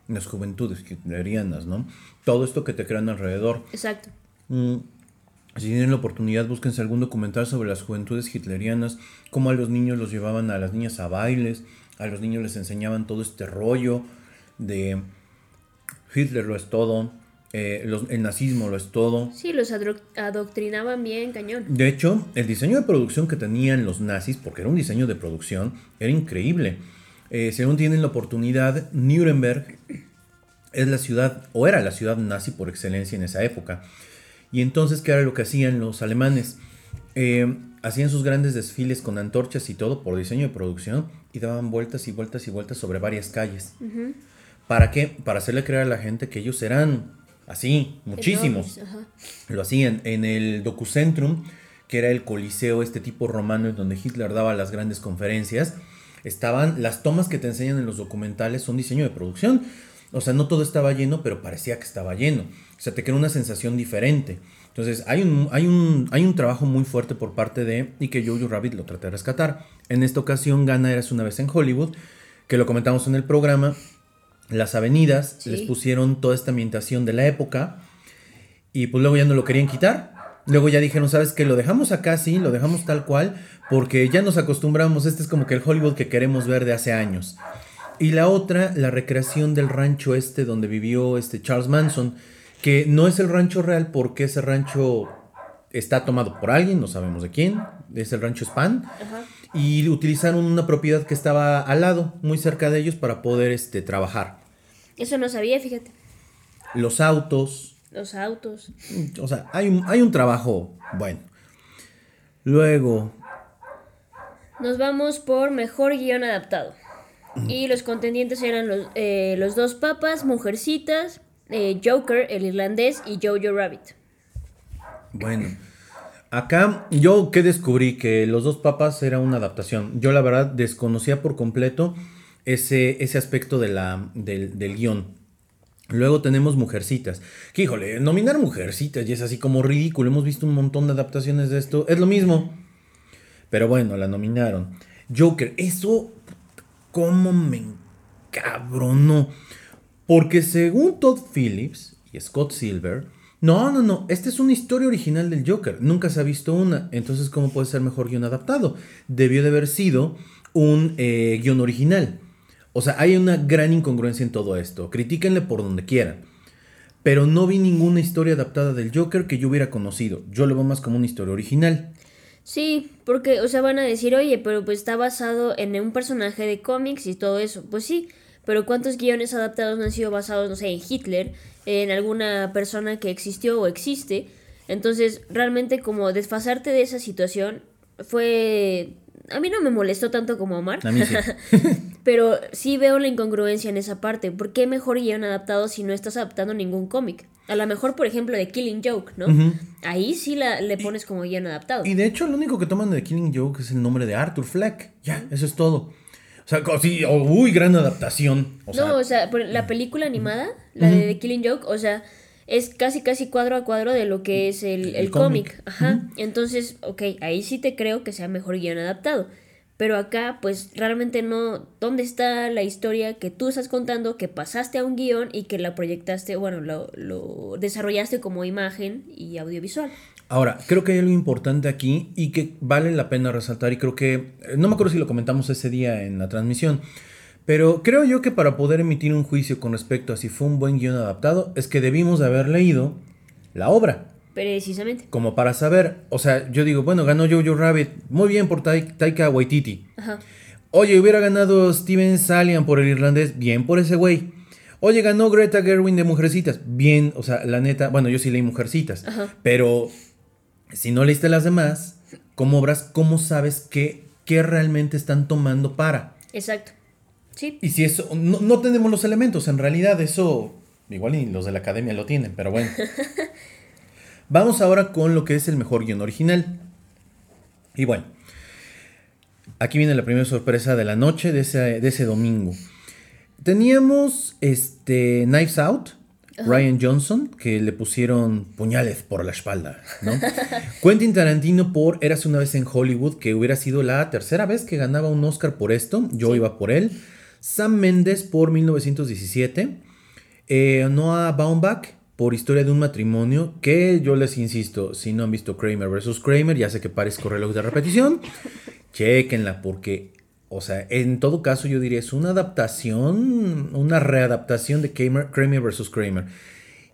las juventudes hitlerianas, ¿no? Todo esto que te crean alrededor.
Exacto.
Mm, Si tienen la oportunidad, búsquense algún documental sobre las juventudes hitlerianas, cómo a los niños los llevaban a las niñas a bailes, a los niños les enseñaban todo este rollo de Hitler lo es todo, eh, los- el nazismo lo es todo.
Sí, los adoctrinaban bien, cañón.
De hecho, el diseño de producción que tenían los nazis, porque era un diseño de producción, era increíble. Eh, si aún tienen la oportunidad, Nuremberg es la ciudad, o era la ciudad nazi por excelencia en esa época. Y entonces, ¿qué era lo que hacían los alemanes? Eh, hacían sus grandes desfiles con antorchas y todo por diseño de producción y daban vueltas y vueltas y vueltas sobre varias calles. ¿Para qué? Para hacerle creer a la gente que ellos eran así, muchísimos.
Enormes.
Lo hacían en el Docucentrum, que era el coliseo, este tipo romano en donde Hitler daba las grandes conferencias. Estaban las tomas que te enseñan en los documentales son diseño de producción. O sea, no todo estaba lleno, pero parecía que estaba lleno. O sea, te crea una sensación diferente. Entonces, hay un, hay un, hay un trabajo muy fuerte por parte de, y que Jojo Rabbit lo trata de rescatar. En esta ocasión gana Eras una vez en Hollywood, que lo comentamos en el programa. Las avenidas
Sí.
les pusieron toda esta ambientación de la época. Y pues luego ya no lo querían quitar. Luego ya dijeron, ¿sabes qué? Lo dejamos acá, sí, lo dejamos tal cual, porque ya nos acostumbramos, este es como que el Hollywood que queremos ver de hace años. Y la otra, la recreación del rancho este donde vivió este Charles Manson, que no es el rancho real porque ese rancho está tomado por alguien, no sabemos de quién, es el rancho Span,
Ajá.
Y utilizaron una propiedad que estaba al lado, muy cerca de ellos, para poder este, trabajar.
Eso no sabía, fíjate.
Los autos,
Los autos.
O sea, hay un, hay un trabajo bueno. Luego,
Nos vamos por mejor guion adaptado. Y los contendientes eran los, eh, los dos papas, Mujercitas, eh, Joker, el irlandés y Jojo Rabbit.
bueno. Acá yo que descubrí que Los dos papas era una adaptación. Yo la verdad desconocía por completo ese, ese aspecto de la, del, del guion. Luego tenemos Mujercitas. Que híjole, nominar Mujercitas y es así como ridículo. Hemos visto un montón de adaptaciones de esto. Es lo mismo. Pero bueno, la nominaron. Joker, eso cómo me encabronó. Porque según Todd Phillips y Scott Silver, no, no, no, esta es una historia original del Joker. Nunca se ha visto una. Entonces, ¿cómo puede ser mejor guion adaptado? Debió de haber sido un eh, guion original. O sea, hay una gran incongruencia en todo esto. Critíquenle por donde quieran. Pero no vi ninguna historia adaptada del Joker que yo hubiera conocido. Yo lo veo más como una historia original.
Sí, porque, o sea, van a decir, oye, pero pues está basado en un personaje de cómics y todo eso. Pues sí, pero ¿cuántos guiones adaptados no han sido basados, no sé, en Hitler, en alguna persona que existió o existe? Entonces, realmente como desfasarte de esa situación fue... A mí no me molestó tanto como Omar.
A mí sí.
Pero sí veo la incongruencia en esa parte. ¿Por qué mejor guion adaptado si no estás adaptando ningún cómic? A lo mejor, por ejemplo, de Killing Joke, ¿no? Ahí sí la, le pones como guion adaptado.
Y de hecho, lo único que toman de Killing Joke es el nombre de Arthur Fleck. Ya, eso es todo. O sea, co- sí, oh, uy, gran adaptación. O sea,
no, o sea, por la película animada, la de The Killing Joke, o sea, es casi casi cuadro a cuadro de lo que es el,
El
el
cómic.
cómic. Ajá. Entonces, ok, ahí sí te creo que sea mejor guion adaptado. Pero acá, pues realmente no. ¿Dónde está la historia que tú estás contando, que pasaste a un guion y que la proyectaste, bueno, lo, lo desarrollaste como imagen y audiovisual?
Ahora, creo que hay algo importante aquí y que vale la pena resaltar y creo que, eh, no me acuerdo si lo comentamos ese día en la transmisión, pero creo yo que para poder emitir un juicio con respecto a si fue un buen guion adaptado es que debimos de haber leído la obra.
Precisamente.
Como para saber, o sea, yo digo, bueno, ganó Jojo Rabbit, muy bien por Tai- Taika Waititi.
Ajá.
Oye, hubiera ganado Steven Salian por el irlandés, bien por ese güey. Oye, ganó Greta Gerwin de Mujercitas, bien, o sea, la neta, bueno, yo sí leí Mujercitas,
Ajá.
pero si no leíste las demás, como obras, ¿cómo sabes qué, qué realmente están tomando para?
Exacto. Sí.
Y si eso, no, no tenemos los elementos, en realidad eso, igual ni los de la academia lo tienen, pero bueno. Vamos ahora con lo que es el mejor guion original. Y bueno, aquí viene la primera sorpresa de la noche de ese, de ese domingo. Teníamos este Knives Out, Ryan Johnson, que le pusieron puñales por la espalda, ¿no? Quentin Tarantino por Eras una vez en Hollywood, que hubiera sido la tercera vez que ganaba un Oscar por esto. Yo iba por él. Sam Mendes por 1917. Eh, Noah Baumbach por Historia de un matrimonio, que yo les insisto, si no han visto Kramer vs. Kramer, ya sé que parezco reloj de repetición, chequenla porque, o sea, en todo caso yo diría es una adaptación, una readaptación de Kramer, vs. Kramer.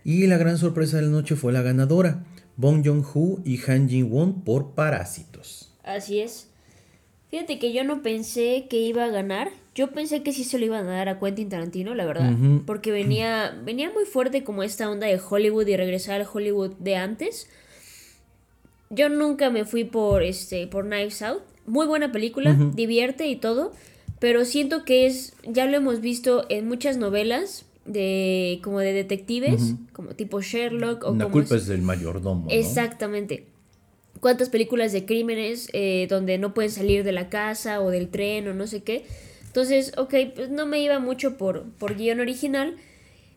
Y la gran sorpresa de la noche fue la ganadora, Bong Joon-ho y Han Jin-won por Parásitos.
Así es. Fíjate que yo no pensé que iba a ganar. Yo pensé que sí se lo iban a dar a Quentin Tarantino, la verdad. Porque venía, venía muy fuerte como esta onda de Hollywood y regresar al Hollywood de antes. Yo nunca me fui por este por Knives Out. Muy buena película, divierte y todo. Pero siento que es, ya lo hemos visto en muchas novelas de como de detectives, como tipo Sherlock o
La
como
culpa
es-
es del mayordomo. ¿no?
Exactamente. ¿Cuántas películas de crímenes eh, donde no pueden salir de la casa o del tren o no sé qué? Entonces, ok, pues no me iba mucho por, por guion original.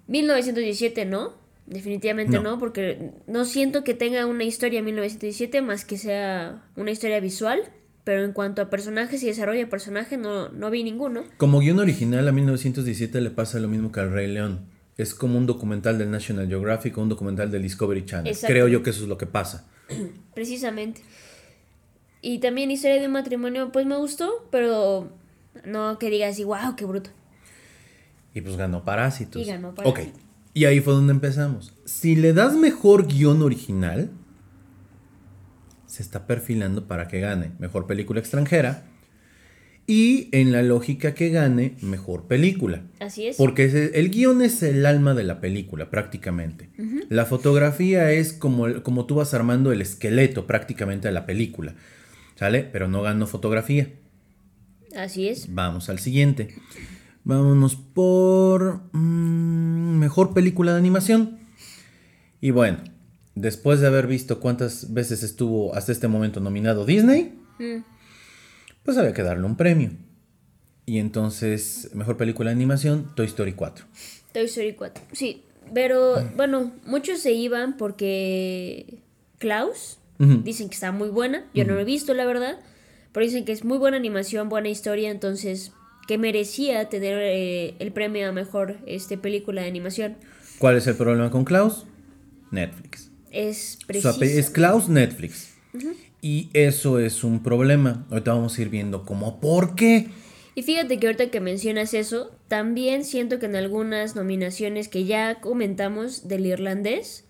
1917 no, definitivamente
No.
no. porque no siento que tenga una historia 1917 más que sea una historia visual. Pero en cuanto a personajes y desarrollo de personaje, no, no vi ninguno.
Como guion original a 1917 le pasa lo mismo que al Rey León. Es como un documental del National Geographic o un documental del Discovery Channel.
Exacto.
Creo yo que eso es lo que pasa.
Precisamente. Y también historia de un matrimonio, pues me gustó, pero no que digas así, wow, qué bruto.
Y pues ganó Parásitos.
Y ganó
Ok.
Parásitos.
Y ahí fue donde empezamos. Si le das mejor guion original, se está perfilando para que gane mejor película extranjera. Y en la lógica que gane mejor película.
Así es.
Porque el guion es el alma de la película, prácticamente. La fotografía es como, como tú vas armando el esqueleto prácticamente de la película. ¿Sale? Pero no ganó fotografía.
Así es.
Vamos al siguiente. Vámonos por mm, mejor película de animación. Y bueno, después de haber visto cuántas veces estuvo hasta este momento nominado Disney,
Mm,
pues había que darle un premio. Y entonces, mejor película de animación, Toy Story 4.
Toy Story 4. Sí, pero bueno, muchos se iban porque Klaus dicen que está muy buena. Yo no lo he visto, la verdad. Pero dicen que es muy buena animación, buena historia, entonces que merecía tener eh, el premio a mejor este, película de animación.
¿Cuál es el problema con Klaus? Netflix.
Es
Su es Klaus Netflix. Y eso es un problema. Ahorita vamos a ir viendo cómo, ¿por qué?
Y fíjate que ahorita que mencionas eso, también siento que en algunas nominaciones que ya comentamos del irlandés,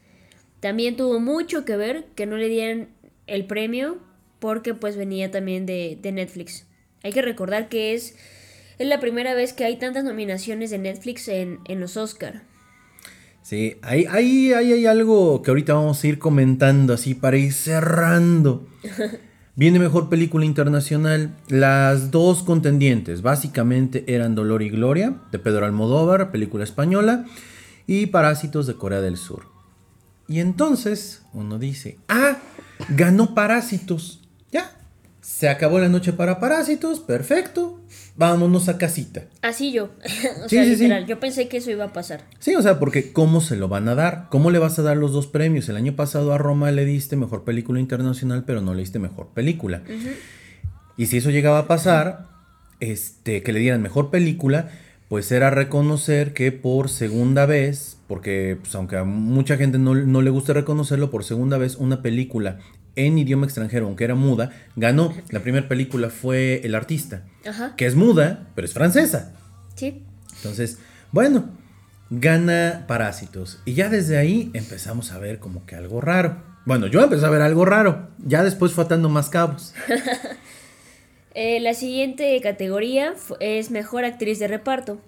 también tuvo mucho que ver que no le dieran el premio porque pues venía también de, de Netflix. Hay que recordar que es es la primera vez que hay tantas nominaciones de Netflix en, en los Oscar.
Sí, ahí, ahí, ahí hay algo que ahorita vamos a ir comentando así para ir cerrando. Viene mejor película internacional. Las dos contendientes básicamente eran Dolor y Gloria de Pedro Almodóvar, película española, y Parásitos de Corea del Sur. Y entonces uno dice, ah, ganó Parásitos. Ya, se acabó la noche para Parásitos, perfecto. Vámonos a casita.
Así yo. o
Sí,
sea,
sí, sí.
literal, yo pensé que eso iba a pasar.
Sí, o sea, porque ¿cómo se lo van a dar? ¿Cómo le vas a dar los dos premios? El año pasado a Roma le diste mejor película internacional, pero no le diste mejor película. Y si eso llegaba a pasar, este, que le dieran mejor película, pues era reconocer que por segunda vez, porque pues, aunque a mucha gente no, no le gusta reconocerlo, por segunda vez una película en idioma extranjero, aunque era muda, ganó. La primera película fue El Artista,
Ajá.
que es muda, pero es francesa.
Sí.
Entonces, bueno, gana Parásitos. Y ya desde ahí empezamos a ver como que algo raro. Bueno, yo empecé a ver algo raro. Ya después fue atando más cabos.
Eh, la siguiente categoría es mejor actriz de reparto.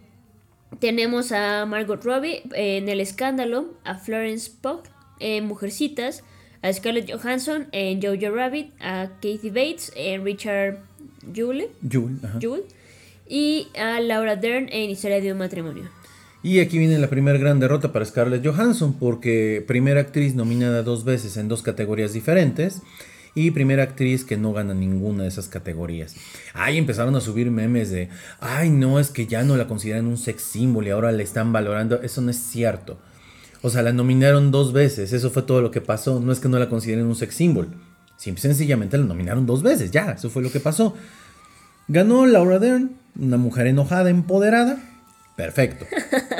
Tenemos a Margot Robbie en El Escándalo, a Florence Pugh en Mujercitas, a Scarlett Johansson en Jojo Rabbit, a Kathy Bates en Richard Jewell,
Jewel, ajá.
Jewell, y a Laura Dern en Historia de un matrimonio.
Y aquí viene la primera gran derrota para Scarlett Johansson, porque primera actriz nominada dos veces en dos categorías diferentes. Y primera actriz que no gana ninguna de esas categorías. Ay, empezaron a subir memes de, ay, no, es que ya no la consideran un sex symbol y ahora le están valorando. Eso no es cierto. O sea, la nominaron dos veces, eso fue todo lo que pasó. No es que no la consideren un sex symbol. Sencillamente la nominaron dos veces, ya, eso fue lo que pasó. Ganó Laura Dern, una mujer enojada, empoderada. Perfecto.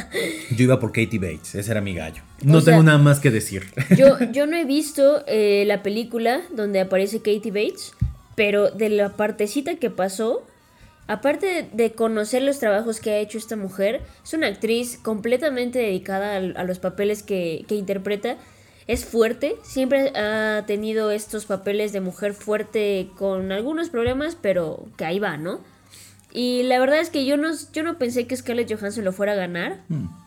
Yo iba por Katie Bates, ese era mi gallo. No
O sea-
tengo nada más que decir.
Yo, yo no he visto eh, la película donde aparece Katie Bates, pero de la partecita que pasó, aparte de, conocer los trabajos que ha hecho esta mujer, es una actriz completamente dedicada a, los papeles que, que interpreta. Es fuerte, siempre ha tenido estos papeles de mujer fuerte con algunos problemas, pero que ahí va, ¿no? Y la verdad es que yo no, yo no pensé que Scarlett Johansson lo fuera a ganar.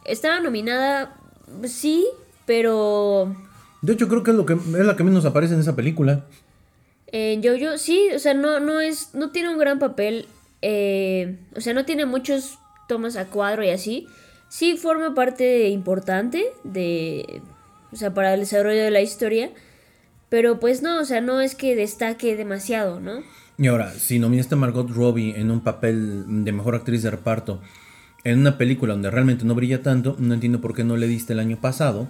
Estaba nominada, sí, pero
De hecho, creo que es, lo que es la que menos aparece en esa película.
En Jojo, sí, o sea, no, no es, no tiene un gran papel, eh, o sea, no tiene muchos tomas a cuadro y así. Sí forma parte importante de, o sea, para el desarrollo de la historia, pero pues no, o sea, no es que destaque demasiado, ¿no?
Y ahora, si nominaste a Margot Robbie en un papel de mejor actriz de reparto en una película donde realmente no brilla tanto, no entiendo por qué no le diste el año pasado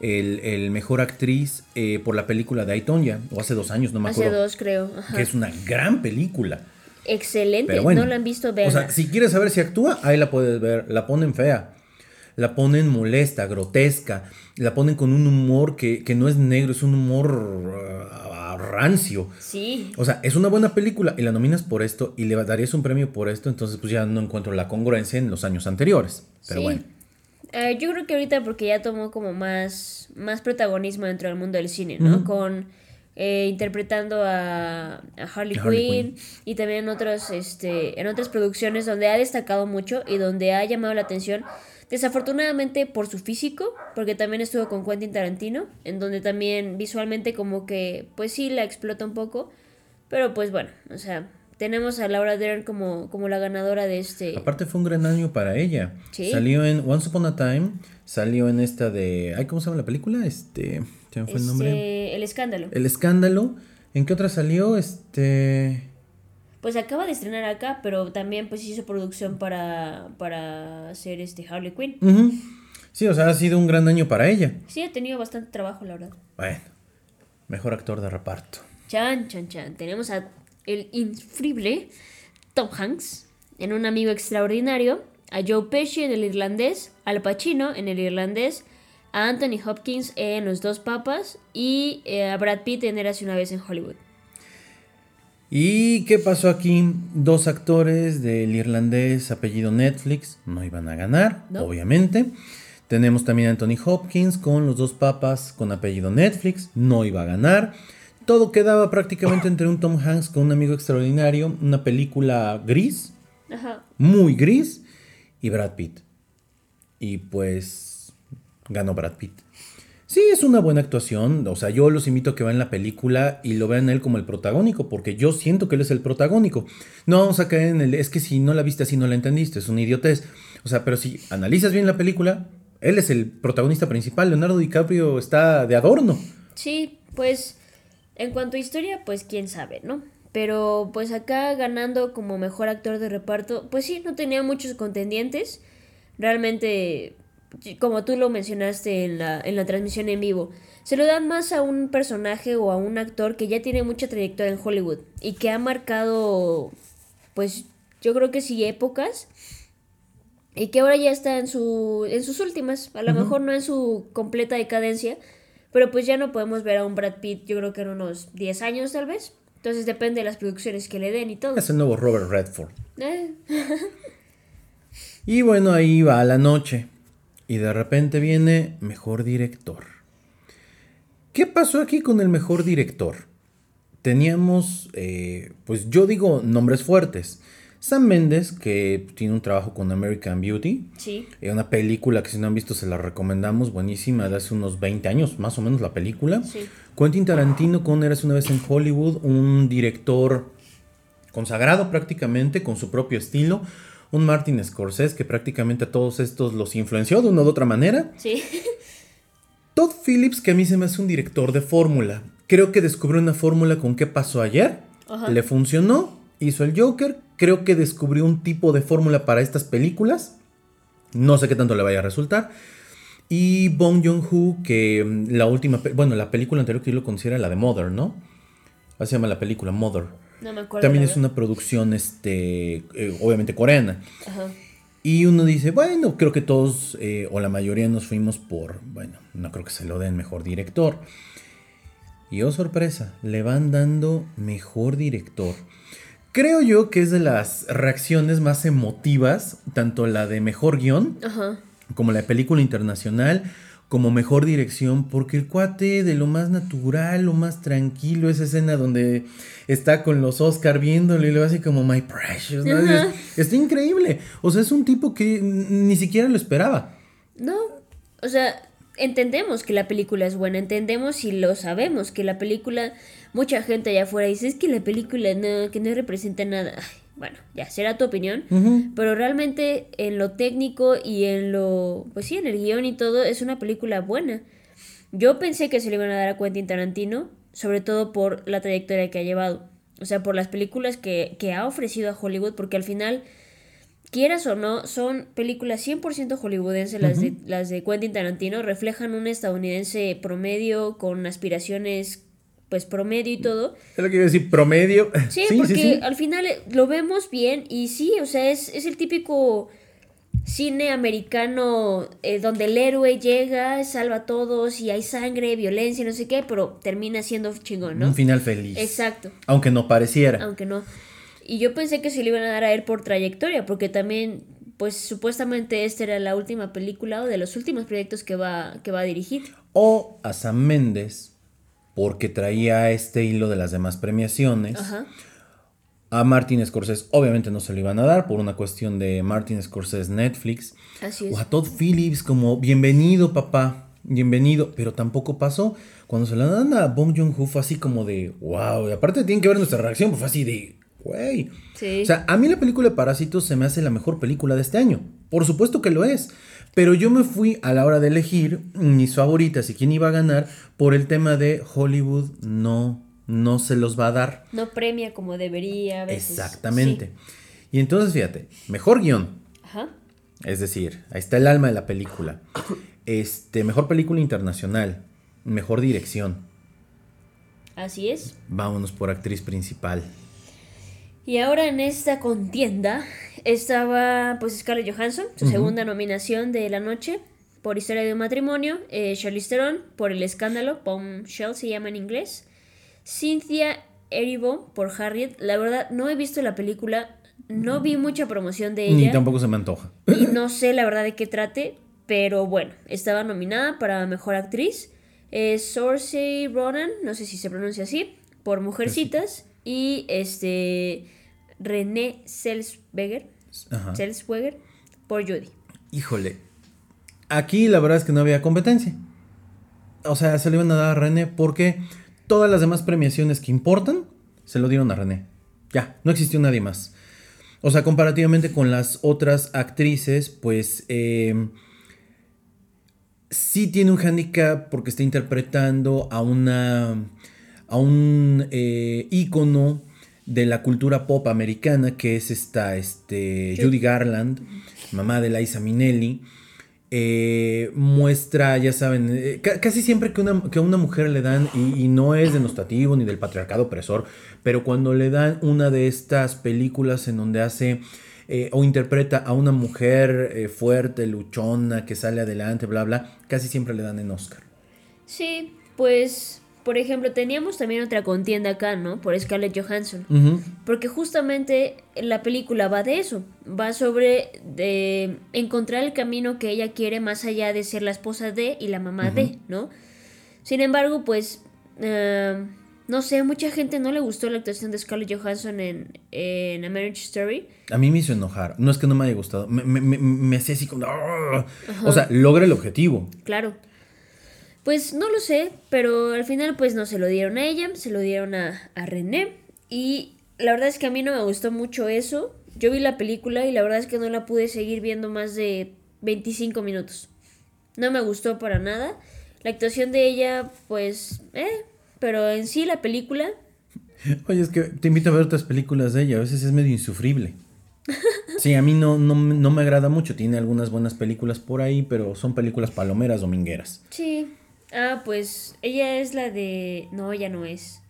el, el mejor actriz eh, por la película de Aitonia, o hace dos años, no me
Hace
acuerdo.
dos, creo. Ajá.
Que es una gran película.
Excelente,
bueno.
no la han visto,
O
vean.
sea, si quieres saber si actúa, ahí la puedes ver. La ponen fea. La ponen molesta, grotesca. La ponen con un humor que, que no es negro, es un humor ah, rancio.
Sí,
O sea, es una buena película y la nominas por esto y le darías un premio por esto, entonces pues ya no encuentro la congruencia en los años anteriores. Pero
sí.
bueno.
Eh, yo creo que ahorita porque ya tomó como más, más protagonismo dentro del mundo del cine, ¿no? Con eh, interpretando a, a Harley, Quinn, y también en otros, este, en otras producciones donde ha destacado mucho y donde ha llamado la atención. Desafortunadamente por su físico, porque también estuvo con Quentin Tarantino, en donde también visualmente como que, pues sí, la explota un poco. Pero pues bueno, o sea, tenemos a Laura Dern como, como la ganadora de este...
Aparte fue un gran año para ella.
Sí.
Salió en Once Upon a Time, salió en esta de... Ay, ¿cómo se llama la película? Este... ¿Se me fue el nombre?
este, el escándalo.
El escándalo. ¿En qué otra salió? Este...
Pues acaba de estrenar acá, pero también pues hizo producción para, para hacer este Harley Quinn.
ujú. Sí, o sea, ha sido un gran año para ella.
Sí, ha tenido bastante trabajo, la verdad.
Bueno, mejor actor de reparto.
Chan, chan, chan. Tenemos a el infrible Tom Hanks en Un amigo extraordinario, a Joe Pesci en El irlandés, Al Pacino en El irlandés, a Anthony Hopkins en Los dos papas y eh, a Brad Pitt en Érase una vez en Hollywood.
¿Y qué pasó aquí? Dos actores del irlandés apellido Netflix no iban a ganar,
No.
obviamente. Tenemos también a Anthony Hopkins con los dos papas con apellido Netflix, no iba a ganar. Todo quedaba prácticamente entre un Tom Hanks con un amigo extraordinario, una película gris,
Ajá.
muy gris, y Brad Pitt. Y pues ganó Brad Pitt. Sí, es una buena actuación. O sea, yo los invito a que vean la película y lo vean él como el protagónico, porque yo siento que él es el protagónico. No vamos a caer en el. Es que si no la viste así, no la entendiste. Es una idiotez. O sea, pero si analizas bien la película, él es el protagonista principal. Leonardo DiCaprio está de adorno.
Sí, pues en cuanto a historia, pues quién sabe, ¿no? Pero pues acá ganando como mejor actor de reparto, pues sí, no tenía muchos contendientes. Realmente, como tú lo mencionaste en la, en la transmisión en vivo, se lo dan más a un personaje o a un actor que ya tiene mucha trayectoria en Hollywood y que ha marcado, pues yo creo que sí, épocas. Y que ahora ya está en, su, en sus últimas, a lo mejor no en su completa decadencia, pero pues ya no podemos ver a un Brad Pitt, yo creo que en unos 10 años tal vez. Entonces depende de las producciones que le den y todo.
Es el nuevo Robert Redford.
Eh,
Y bueno, ahí va la noche. Y de repente viene mejor director. ¿Qué pasó aquí con el mejor director? Teníamos, eh, pues yo digo nombres fuertes. Sam Mendes, que tiene un trabajo con American Beauty.
sí,
Eh, una película que si no han visto se la recomendamos, buenísima, de hace unos 20 años, más o menos la película.
sí.
Quentin Tarantino con Eras una vez en Hollywood, un director consagrado prácticamente, con su propio estilo. Un Martin Scorsese que prácticamente a todos estos los influenció de una u otra manera.
Sí,
Todd Phillips, que a mí se me hace un director de fórmula. Creo que descubrió una fórmula con qué pasó ayer.
Ajá.
Le funcionó, hizo el Joker. Creo que descubrió un tipo de fórmula para estas películas. No sé qué tanto le vaya a resultar. Y Bong Joon-ho, que mm, la última, bueno, la película anterior que yo lo considero la de Mother, ¿no? Así se llama la película, Mother.
No me acuerdo.
También es una producción, este, eh, obviamente coreana.
Ajá.
Y uno dice, bueno, creo que todos eh, o la mayoría nos fuimos por, bueno, no creo que se lo den mejor director. Y oh sorpresa, le van dando mejor director. Creo yo que es de las reacciones más emotivas, tanto la de mejor guion
Ajá.
como la película internacional, como mejor dirección, porque el cuate de lo más natural, lo más tranquilo, esa escena donde está con los Oscar viéndolo y lo hace como My Precious. Es- Está increíble. O sea, es un tipo que ni siquiera lo esperaba.
No, o sea, entendemos que la película es buena, entendemos y lo sabemos que la película, mucha gente allá afuera dice, es que la película no, que no representa nada. Ay, bueno, ya será tu opinión,
Ujú.
pero realmente en lo técnico y en lo, pues sí, en el guion y todo, es una película buena. Yo pensé que se le iban a dar a Quentin Tarantino, sobre todo por la trayectoria que ha llevado. O sea, por las películas que, que ha ofrecido a Hollywood, porque al final, quieras o no, son películas 100% hollywoodenses las, de, las de Quentin Tarantino, reflejan un estadounidense promedio con aspiraciones, pues promedio y todo.
Es lo que iba a decir, promedio.
Sí, porque al final eh, lo vemos bien y sí, o sea, es, es el típico cine americano eh, donde el héroe llega, salva a todos y hay sangre, violencia, no sé qué, pero termina siendo chingón, ¿no?
Un final feliz.
Exacto,
Aunque no pareciera.
aunque no. Y yo pensé que se le iban a dar a él por trayectoria, porque también, pues supuestamente esta era la última película o de los últimos proyectos que va, que va a dirigir.
O a Sam Méndez, porque traía este hilo de las demás premiaciones.
Ajá.
A Martin Scorsese obviamente no se lo iban a dar por una cuestión de Martin Scorsese Netflix.
Así es.
O a Todd Phillips como bienvenido papá, bienvenido, pero tampoco pasó. Cuando se lo dan a Bong Joon-ho fue así como de wow, y aparte tienen que ver nuestra reacción, pues fue así de güey.
Sí.
O sea, a mí la película de Parásitos se me hace la mejor película de este año. Por supuesto que lo es. Pero yo me fui a la hora de elegir mis favoritas y quién iba a ganar por el tema de Hollywood no, no se los va a dar.
no premia como debería a veces.
Exactamente.
Sí.
Y entonces fíjate, mejor guion.
Ajá.
Es decir, ahí está el alma de la película. Este, mejor película internacional. Mejor dirección.
Así es.
Vámonos por actriz principal.
Y ahora en esta contienda estaba pues Scarlett Johansson, su segunda nominación de la noche por Historia de un matrimonio, eh, Charlize Theron por El escándalo, Bombshell se llama en inglés, Cynthia Erivo por Harriet. La verdad no he visto la película, no vi mucha promoción de
Ni
ella
tampoco se me antoja.
y no sé la verdad de qué trate, pero bueno, estaba nominada para mejor actriz. Eh, Saoirse Ronan, no sé si se pronuncia así, por Mujercitas y este René Zellweger
Ajá.
Zellweger por Judy.
Híjole. Aquí la verdad es que no había competencia. O sea, se le iban a dar a René porque todas las demás premiaciones que importan se lo dieron a René. Ya, no existió nadie más. O sea, comparativamente con las otras actrices, pues eh, sí tiene un handicap porque está interpretando a una a un eh, ícono de la cultura pop americana que es esta este, Judy Garland, mamá de Liza Minnelli. Eh, muestra, ya saben, eh, ca- casi siempre que, una, que a una mujer le dan, y, y no es denostativo ni del patriarcado opresor, pero cuando le dan una de estas películas en donde hace eh, o interpreta a una mujer fuerte, luchona, que sale adelante, bla, bla, casi siempre le dan en Oscar.
Sí, pues, por ejemplo, teníamos también otra contienda acá, ¿no? Por Scarlett Johansson. Porque justamente la película va de eso, va sobre de encontrar el camino que ella quiere más allá de ser la esposa de y la mamá de, ¿no? Sin embargo, pues, eh, no sé, mucha gente no le gustó la actuación de Scarlett Johansson en, en A Marriage Story.
A mí me hizo enojar. No es que no me haya gustado. Me, me, me, me hacía así como. "Ah". O sea, logra el objetivo.
Claro. Pues no lo sé, pero al final pues no se lo dieron a ella, se lo dieron a, a René. Y la verdad es que a mí no me gustó mucho eso. Yo vi la película y la verdad es que no la pude seguir viendo más de 25 minutos. No me gustó para nada. La actuación de ella, pues, eh, pero en sí la película,
Oye, es que te invito a ver otras películas de ella. A veces es medio insufrible. Sí, a mí no, no, no me agrada mucho. Tiene algunas buenas películas por ahí, pero son películas palomeras domingueras.
sí. Ah, pues ella es la de... No, ella no es.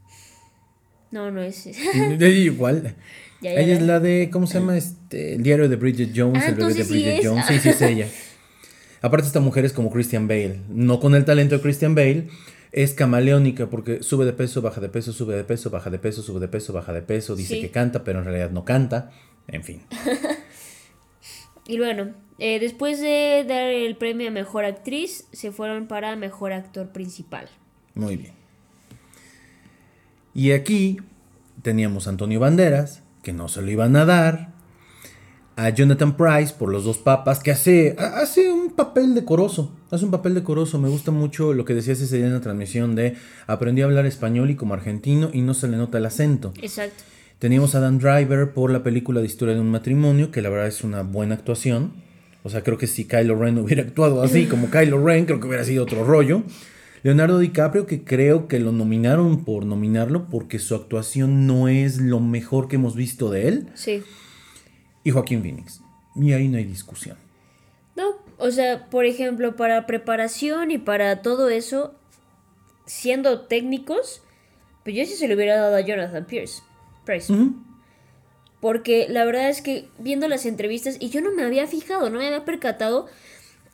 No, no es.
Igual.
Ya, ya,
ella es la de, ¿cómo se llama? Este, el diario de Bridget Jones,
Ah,
el bebé de
sí
Bridget
es.
Jones. Sí, sí, es ella. Aparte, esta mujer es como Christian Bale. No con el talento de Christian Bale. Es camaleónica porque sube de peso, baja de peso, sube de peso, baja de peso, sube de peso, baja de peso. Dice
Sí.
que canta, pero en realidad no canta. En fin.
Y bueno, eh, después de dar el premio a mejor actriz, se fueron para mejor actor principal.
Muy bien. Y aquí teníamos a Antonio Banderas, que no se lo iban a dar. A Jonathan Price por los dos papas, que hace, ha- hace un papel decoroso. Hace un papel decoroso. Me gusta mucho lo que decías ese día en la transmisión de aprendí a hablar español y como argentino y no se le nota el acento.
Exacto.
Teníamos a Dan Driver por la película de Historia de un matrimonio, que la verdad es una buena actuación. O sea, creo que si Kylo Ren hubiera actuado así como Kylo Ren, creo que hubiera sido otro rollo. Leonardo DiCaprio, que creo que lo nominaron por nominarlo porque su actuación no es lo mejor que hemos visto de él.
Sí.
Y Joaquín Phoenix. Y ahí no hay discusión.
No, o sea, por ejemplo, para preparación y para todo eso, siendo técnicos, pues yo sí se lo hubiera dado a Jonathan Pierce. Price. Porque la verdad es que viendo las entrevistas, y yo no me había fijado, no me había percatado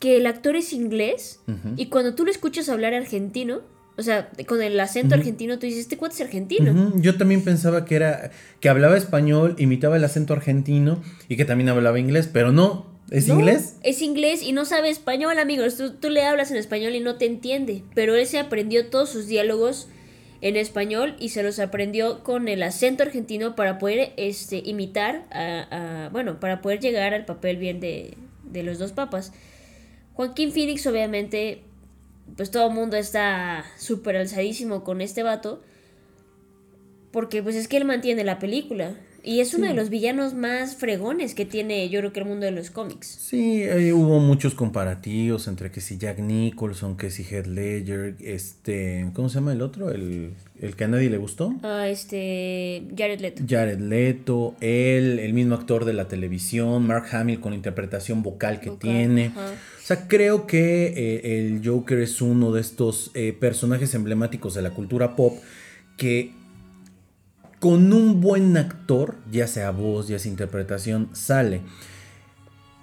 que el actor es inglés, y cuando tú lo escuchas hablar argentino, o sea, con el acento argentino, tú dices, este cuate es argentino.
Ujú, Yo también pensaba que era que hablaba español, imitaba el acento argentino y que también hablaba inglés, pero no, es
No,
inglés.
Es inglés y no sabe español, amigos. Tú, tú le hablas en español y no te entiende. Pero él se aprendió todos sus diálogos en español y se los aprendió con el acento argentino para poder este, imitar a, a- Bueno, para poder llegar al papel bien de, de los dos papas. Joaquín Phoenix, obviamente, pues todo el mundo está súper alzadísimo con este vato. Porque pues es que él mantiene la película. Y es uno de los villanos más fregones que tiene, yo creo que el mundo de los cómics.
Sí, eh, hubo muchos comparativos entre que si Jack Nicholson, que si Heath Ledger, este, ¿cómo se llama el otro? El, el que a nadie le gustó.
Ah, este. Jared Leto.
Jared Leto, él, el mismo actor de la televisión, Mark Hamill con la interpretación vocal que
Vocal,
tiene. O sea, creo que eh, el Joker es uno de estos eh, personajes emblemáticos de la cultura pop que con un buen actor, ya sea voz, ya sea interpretación, sale.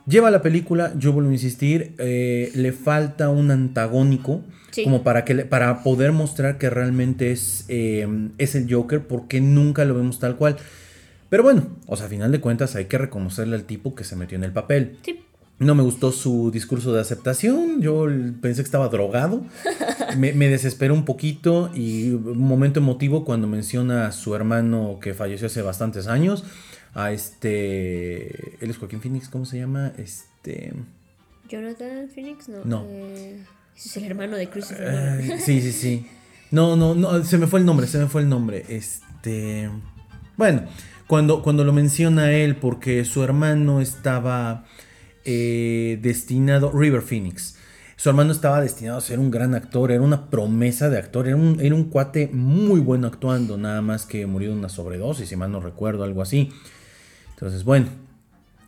Lleva la película, yo vuelvo a insistir, eh, le falta un antagónico
Sí.
como para, que le- para poder mostrar que realmente es, eh, es el Joker porque nunca lo vemos tal cual. Pero bueno, o sea, a final de cuentas hay que reconocerle al tipo que se metió en el papel.
Sí.
No me gustó su discurso de aceptación. Yo pensé que estaba drogado. Me, me desesperó un poquito y un momento emotivo cuando menciona a su hermano que falleció hace bastantes años. A este. Él es Joaquín Phoenix, ¿cómo se llama? Este.
Jonathan Phoenix, no.
No.
Eh, ese es el hermano de Christopher
sí, sí, sí. No, no, no, se me fue el nombre, se me fue el nombre. Este. Bueno, cuando, cuando lo menciona él, porque su hermano estaba eh, destinado. River Phoenix. Su hermano estaba destinado a ser un gran actor, era una promesa de actor, era un, era un cuate muy bueno actuando, nada más que murió de una sobredosis, si mal no recuerdo, algo así. Entonces, bueno,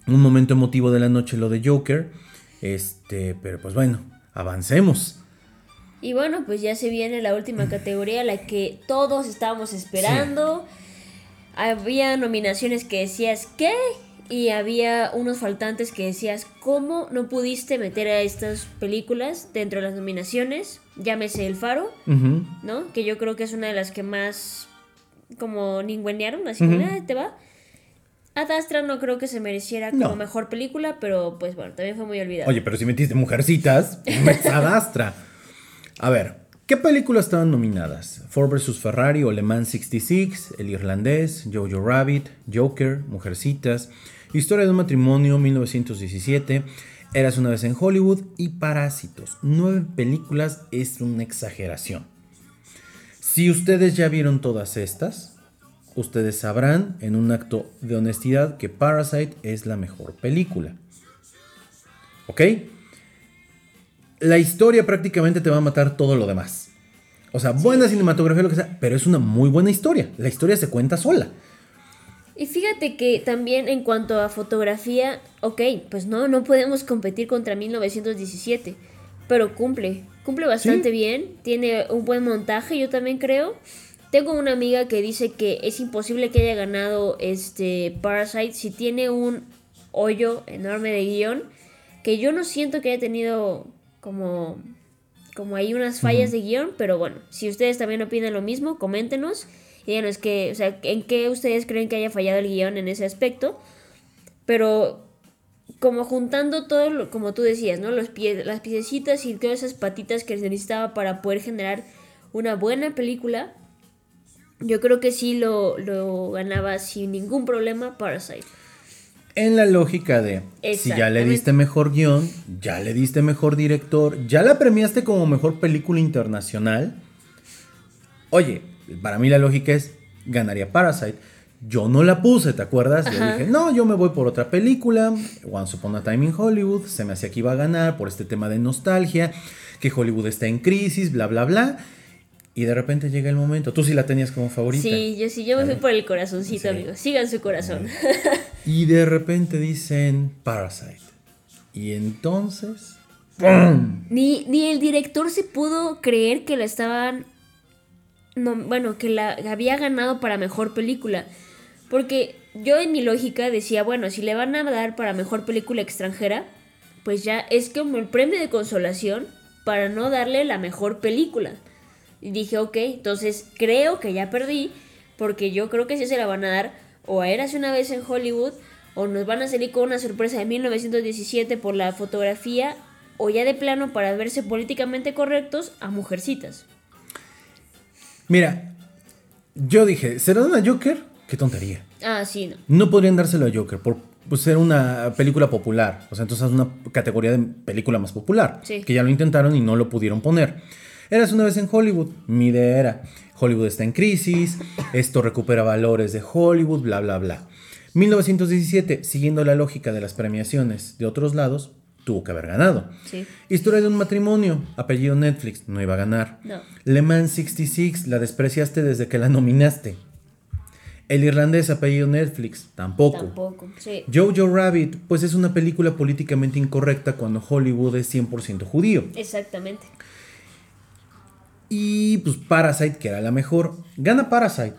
un momento emotivo de la noche lo de Joker. Este, pero pues bueno, avancemos.
Y bueno, pues ya se viene la última categoría, la que todos estábamos esperando. Había nominaciones que decías, ¿qué? Y había unos faltantes que decías, ¿cómo no pudiste meter a estas películas dentro de las nominaciones? Llámese El Faro. ¿no? Que yo creo que es una de las que más como ningunearon, así
Ujú.
como, "Ah, te va. Ad Astra no creo que se mereciera como
No.
mejor película, pero pues bueno, también fue muy olvidada.
Oye, pero si metiste mujercitas, Adastra. A ver, ¿qué películas estaban nominadas? Ford vs. Ferrari o Le Mans 66, El Irlandés, Jojo Rabbit, Joker, Mujercitas, Historia de un matrimonio 1917, Eras una vez en Hollywood y Parásitos. Nueve películas es una exageración. Si ustedes ya vieron todas estas, ustedes sabrán en un acto de honestidad que Parasite es la mejor película. ¿Ok? La historia prácticamente te va a matar todo lo demás. O sea, buena cinematografía, lo que sea, pero es una muy buena historia. La historia se cuenta sola.
Y fíjate que también en cuanto a fotografía, ok, pues no, no podemos competir contra 1917, pero cumple, cumple bastante
Sí.
bien, tiene un buen montaje, yo también creo. Tengo una amiga que dice que es imposible que haya ganado este Parasite si tiene un hoyo enorme de guion, que yo no siento que haya tenido como como hay unas fallas de guion, pero bueno, si ustedes también opinan lo mismo, coméntenos díganos que, o sea, en qué ustedes creen que haya fallado el guion en ese aspecto. Pero como juntando todo, lo- como tú decías, ¿no? Los pie, las piececitas y todas esas patitas que se necesitaba para poder generar una buena película, yo creo que sí lo, lo ganaba sin ningún problema Parasite.
En la lógica de, si ya le diste mejor guion, ya le diste mejor director, ya la premiaste como mejor película internacional. Oye, para mí la lógica es, ganaría Parasite. Yo no la puse, ¿te acuerdas? Yo dije, no, yo me voy por otra película. Once Upon a Time in Hollywood. Se me hacía que iba a ganar por este tema de nostalgia. Que Hollywood está en crisis, bla, bla, bla. Y de repente llega el momento. Tú sí la tenías como favorita.
Sí, yo sí, yo me fui por el corazoncito,
Sí.
amigos. Sigan su corazón.
Y de repente dicen Parasite. Y entonces. ¡Pum!
Ni, ni el director se pudo creer que la estaban. No, bueno, que la había ganado para mejor película. Porque yo en mi lógica decía, bueno, si le van a dar para mejor película extranjera, pues ya es como el premio de consolación para no darle la mejor película. Y dije, ok, entonces creo que ya perdí, porque yo creo que sí se la van a dar o a Érase una vez en Hollywood, o nos van a salir con una sorpresa de 1917 por la fotografía, o ya de plano para verse políticamente correctos a Mujercitas.
Mira, yo dije, ¿se la dan a Joker? Qué tontería.
Ah, sí, no.
No podrían dárselo a Joker por pues, ser una película popular. O sea, entonces es una categoría de película más popular.
Sí.
Que ya lo intentaron y no lo pudieron poner. Eras una vez en Hollywood. Mi idea era, Hollywood está en crisis, esto recupera valores de Hollywood, bla, bla, bla. 1917, siguiendo la lógica de las premiaciones de otros lados, tuvo que haber ganado.
Sí.
Historia de un matrimonio, apellido Netflix, no iba a ganar.
No.
Le Mans 66, la despreciaste desde que la nominaste. El irlandés, apellido Netflix, tampoco.
Tampoco. Sí.
Jojo Rabbit, pues es una película políticamente incorrecta cuando Hollywood es 100% judío.
Exactamente.
Y pues Parasite, que era la mejor, gana Parasite.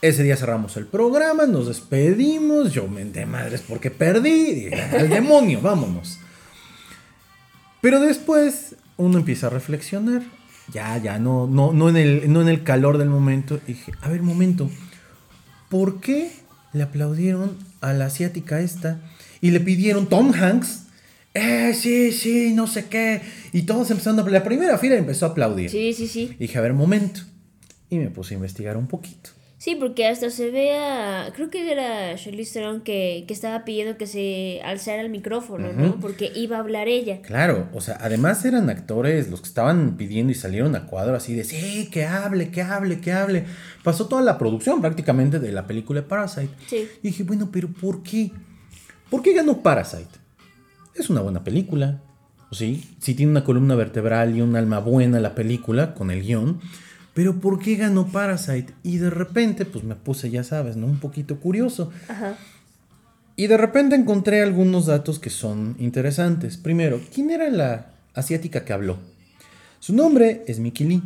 Ese día cerramos el programa, nos despedimos, yo menté madres porque perdí, al demonio, vámonos. Pero después uno empieza a reflexionar, ya, ya, no, no, no, en, el, no en el calor del momento. Y dije, a ver, momento, ¿por qué le aplaudieron a la asiática esta y le pidieron Tom Hanks eh, sí, sí, no sé qué. Y todos empezando, la primera fila empezó a aplaudir.
Sí, sí, sí.
Y dije, a ver, momento. Y me puse a investigar un poquito.
Sí, porque hasta se ve a. Creo que era Charlize Theron que, que estaba pidiendo que se alzara el micrófono, ¿no? Porque iba a hablar ella.
Claro, o sea, además eran actores los que estaban pidiendo y salieron a cuadro así de sí, que hable, que hable, que hable. Pasó toda la producción prácticamente de la película Parasite.
Sí.
Y dije, bueno, pero ¿por qué? ¿Por qué ganó Parasite? Es una buena película. Sí, sí tiene una columna vertebral y un alma buena la película con el guion. Pero ¿por qué ganó Parasite? Y de repente, pues me puse, ya sabes, ¿no? Un poquito curioso.
Ajá.
Y de repente encontré algunos datos que son interesantes. Primero, ¿quién era la asiática que habló? Su nombre es Mickey Lee.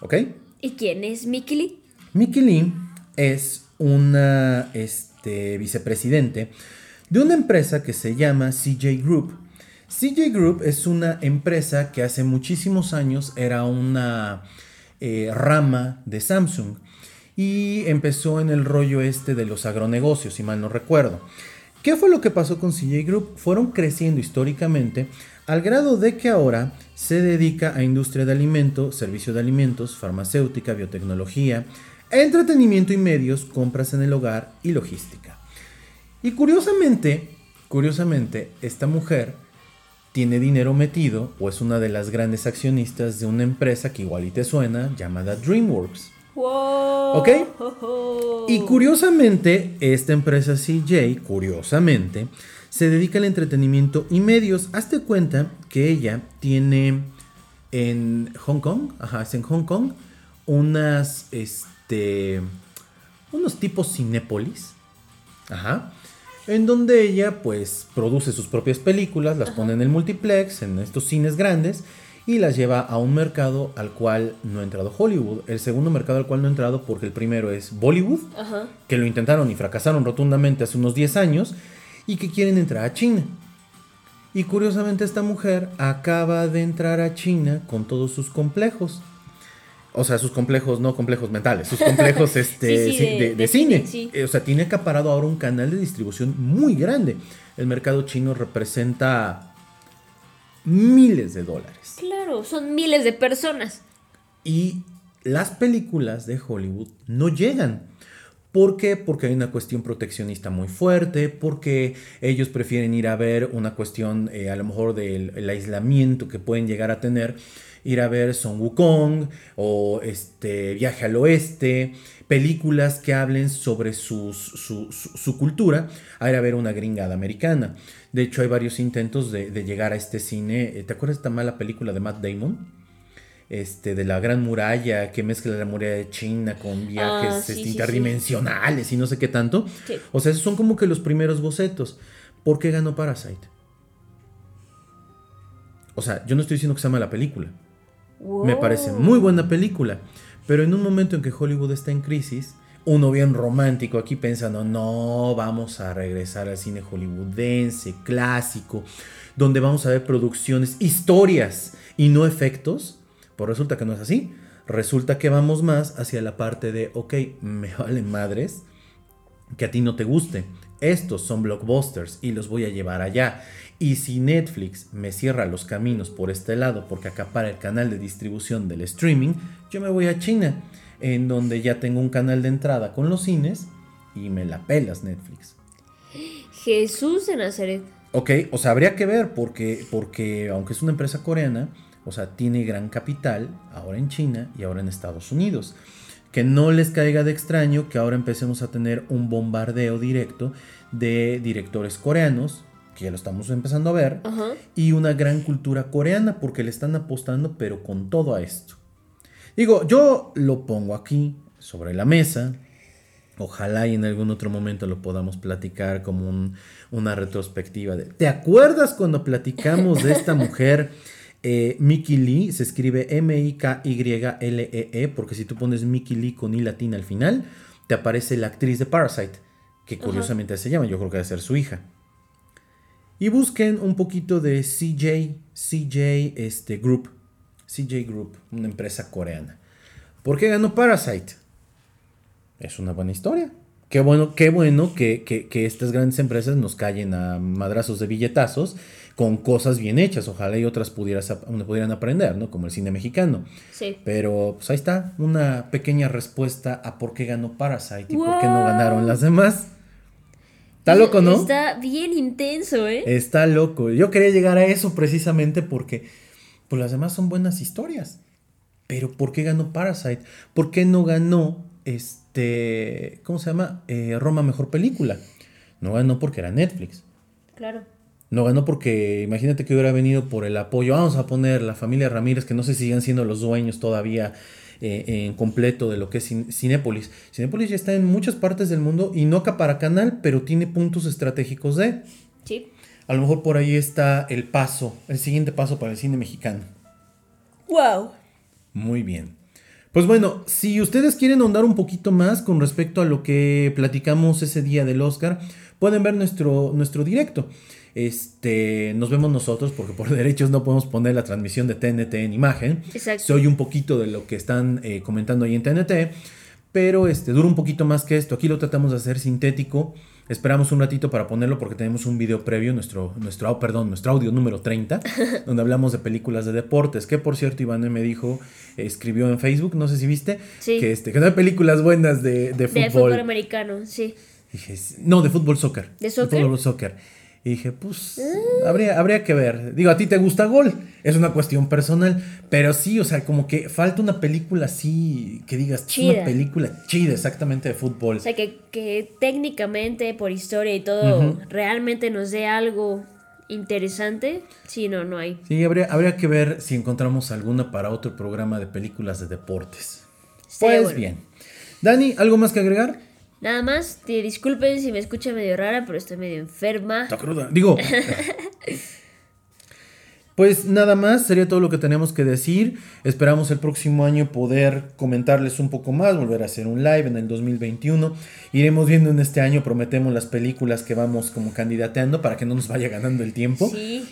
¿Ok?
¿Y quién es Mickey Lee?
Mickey Lee es una este, vicepresidente de una empresa que se llama CJ Group. CJ Group es una empresa que hace muchísimos años era una eh, rama de Samsung y empezó en el rollo este de los agronegocios, si mal no recuerdo. ¿Qué fue lo que pasó con CJ Group? Fueron creciendo históricamente al grado de que ahora se dedica a industria de alimentos, servicio de alimentos, farmacéutica, biotecnología, entretenimiento y medios, compras en el hogar y logística. Y curiosamente, curiosamente, esta mujer tiene dinero metido o es una de las grandes accionistas de una empresa que igual y te suena, llamada DreamWorks.
Wow.
¿Ok? Y curiosamente, esta empresa CJ, curiosamente, se dedica al entretenimiento y medios. Hazte cuenta que ella tiene en Hong Kong, ajá, es en Hong Kong, unas, este, unos tipos cinépolis, ajá, en donde ella pues produce sus propias películas, las pone en el multiplex, en estos cines grandes, y las lleva a un mercado al cual no ha entrado Hollywood. El segundo mercado al cual no ha entrado porque el primero es Bollywood,
Ajá.
que lo intentaron y fracasaron rotundamente hace unos 10 años, y que quieren entrar a China. Y curiosamente esta mujer acaba de entrar a China con todos sus complejos. O sea, sus complejos, no complejos mentales, sus complejos este,
Sí, sí,
sí,
de-
de, de
de
cine.
cine, sí.
Eh, O sea, tiene acaparado ahora un canal de distribución muy grande. El mercado chino representa miles de dólares.
Claro, son miles de personas.
Y las películas de Hollywood no llegan. ¿Por qué? Porque hay una cuestión proteccionista muy fuerte, porque ellos prefieren ir a ver una cuestión eh, a lo mejor del el aislamiento que pueden llegar a tener, ir a ver Son Wukong o este Viaje al Oeste, películas que hablen sobre sus- su, su- su cultura, a ir a ver una gringada americana. De hecho, hay varios intentos de, de llegar a este cine. Eh, ¿Te acuerdas de esta mala película de Matt Damon? este, de la Gran Muralla, que mezcla la muralla de China con viajes
Ah, sí,
este,
sí, sí.
interdimensionales y no sé qué tanto. O sea, esos son como que los primeros bocetos. ¿Por qué ganó Parasite? O sea, yo no estoy diciendo que sea mala película. Me parece muy buena película. Pero en un momento en que Hollywood está en crisis, uno bien romántico aquí pensando, no, vamos a regresar al cine hollywoodense, clásico, donde vamos a ver producciones, historias y no efectos. Pues resulta que no es así. Resulta que vamos más hacia la parte de, ok, me valen madres que a ti no te guste. Estos son blockbusters y los voy a llevar allá. Y si Netflix me cierra los caminos por este lado porque acapara el canal de distribución del streaming, yo me voy a China, en donde ya tengo un canal de entrada con los cines y me la pelas Netflix.
Jesús de Nazaret.
Ok, o sea, habría que ver porque, porque aunque es una empresa coreana, o sea, tiene gran capital ahora en China y ahora en Estados Unidos. Que no les caiga de extraño que ahora empecemos a tener un bombardeo directo de directores coreanos, que ya lo estamos empezando a ver,
Ajá.
y una gran cultura coreana porque le están apostando pero con todo a esto. Digo, yo lo pongo aquí sobre la mesa. Ojalá y en algún otro momento lo podamos platicar como un- una retrospectiva. De, ¿Te acuerdas cuando platicamos de esta mujer? Eh, Mickey Lee se escribe M-I-K-Y-L-E-E E, porque si tú pones Mickey Lee con I latina al final, te aparece la actriz de Parasite, que curiosamente se llama, yo creo que debe ser su hija. Y busquen un poquito de CJ, CJ este, Group. CJ Group, una empresa coreana. ¿Por qué ganó Parasite? Es una buena historia. Qué bueno, qué bueno que, que, estas grandes empresas nos callen a madrazos de billetazos con cosas bien hechas. Ojalá y otras pudieras, pudieran aprender, ¿no? Como el cine mexicano.
Sí.
Pero pues ahí está, una pequeña respuesta a por qué ganó Parasite y por qué no ganaron las demás. Está loco, ¿no?
Está bien intenso, ¿eh?
Está loco. Yo quería llegar a eso precisamente porque pues las demás son buenas historias. Pero ¿por qué ganó Parasite? ¿Por qué no ganó este, ¿cómo se llama? Eh, Roma Mejor Película. No ganó porque era Netflix.
Claro.
No ganó porque, imagínate que hubiera venido por el apoyo. Vamos a poner la familia Ramírez, que no sé si sigan siendo los dueños todavía eh, en completo de lo que es Cinépolis. Cinépolis ya está en muchas partes del mundo y no para canal, pero tiene puntos estratégicos de.
Sí.
A lo mejor por ahí está el paso, el siguiente paso para el cine mexicano.
¡Wow!
Muy bien. Pues bueno, si ustedes quieren ahondar un poquito más con respecto a lo que platicamos ese día del Oscar, pueden ver nuestro, nuestro directo. Este, nos vemos nosotros porque por derechos no podemos poner la transmisión de TNT en imagen.
Exacto.
Se oye un poquito de lo que están eh, comentando ahí en TNT, pero este, dura un poquito más que esto. Aquí lo tratamos de hacer sintético. Esperamos un ratito para ponerlo porque tenemos un video previo, nuestro, nuestro, perdón, nuestro audio número 30, donde hablamos de películas de deportes. Que por cierto, Iván me dijo, escribió en Facebook, no sé si viste, que, este, que no hay películas buenas de, de fútbol. De
fútbol americano, sí.
Dije, no, de fútbol soccer.
¿De soccer? De
fútbol soccer. Y dije, pues, habría, habría que ver. Digo, a ti te gusta Gol, es una cuestión personal, pero sí, o sea, como que falta una película así, que digas, chida. una película chida, exactamente de fútbol.
O sea, que, técnicamente, por historia y todo, realmente nos dé algo interesante. Sí, no, no hay.
Sí, habría, habría que ver si encontramos alguna para otro programa de películas de deportes. pues bien. Dani, ¿algo más que agregar?
Nada más, te disculpen si me escucha medio rara, pero estoy medio enferma.
Está cruda. Digo. pues nada más, sería todo lo que tenemos que decir. Esperamos el próximo año poder comentarles un poco más, volver a hacer un live en el 2021. Iremos viendo en este año, prometemos las películas que vamos como candidateando para que no nos vaya ganando el tiempo.
Sí.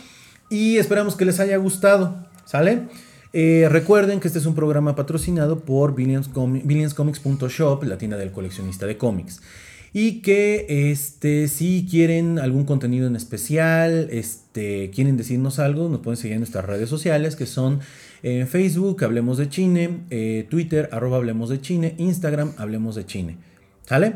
Y esperamos que les haya gustado, ¿sale? Eh, recuerden que este es un programa patrocinado por billionscomics.shop, la tienda del coleccionista de cómics. Y que este, si quieren algún contenido en especial, este, quieren decirnos algo, nos pueden seguir en nuestras redes sociales que son eh, Facebook, Hablemos de Chine, eh, Twitter, arroba Hablemos de Chine, Instagram, Hablemos de Chine. ¿Sale?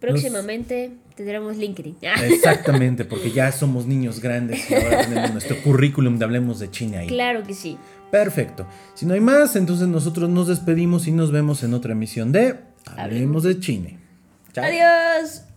Próximamente tendremos LinkedIn.
Exactamente, porque ya somos niños grandes y ahora tenemos nuestro currículum de Hablemos de Chine ahí.
Claro que sí.
Perfecto. Si no hay más, entonces nosotros nos despedimos y nos vemos en otra emisión de Hablemos de Chine.
Chao. Adiós.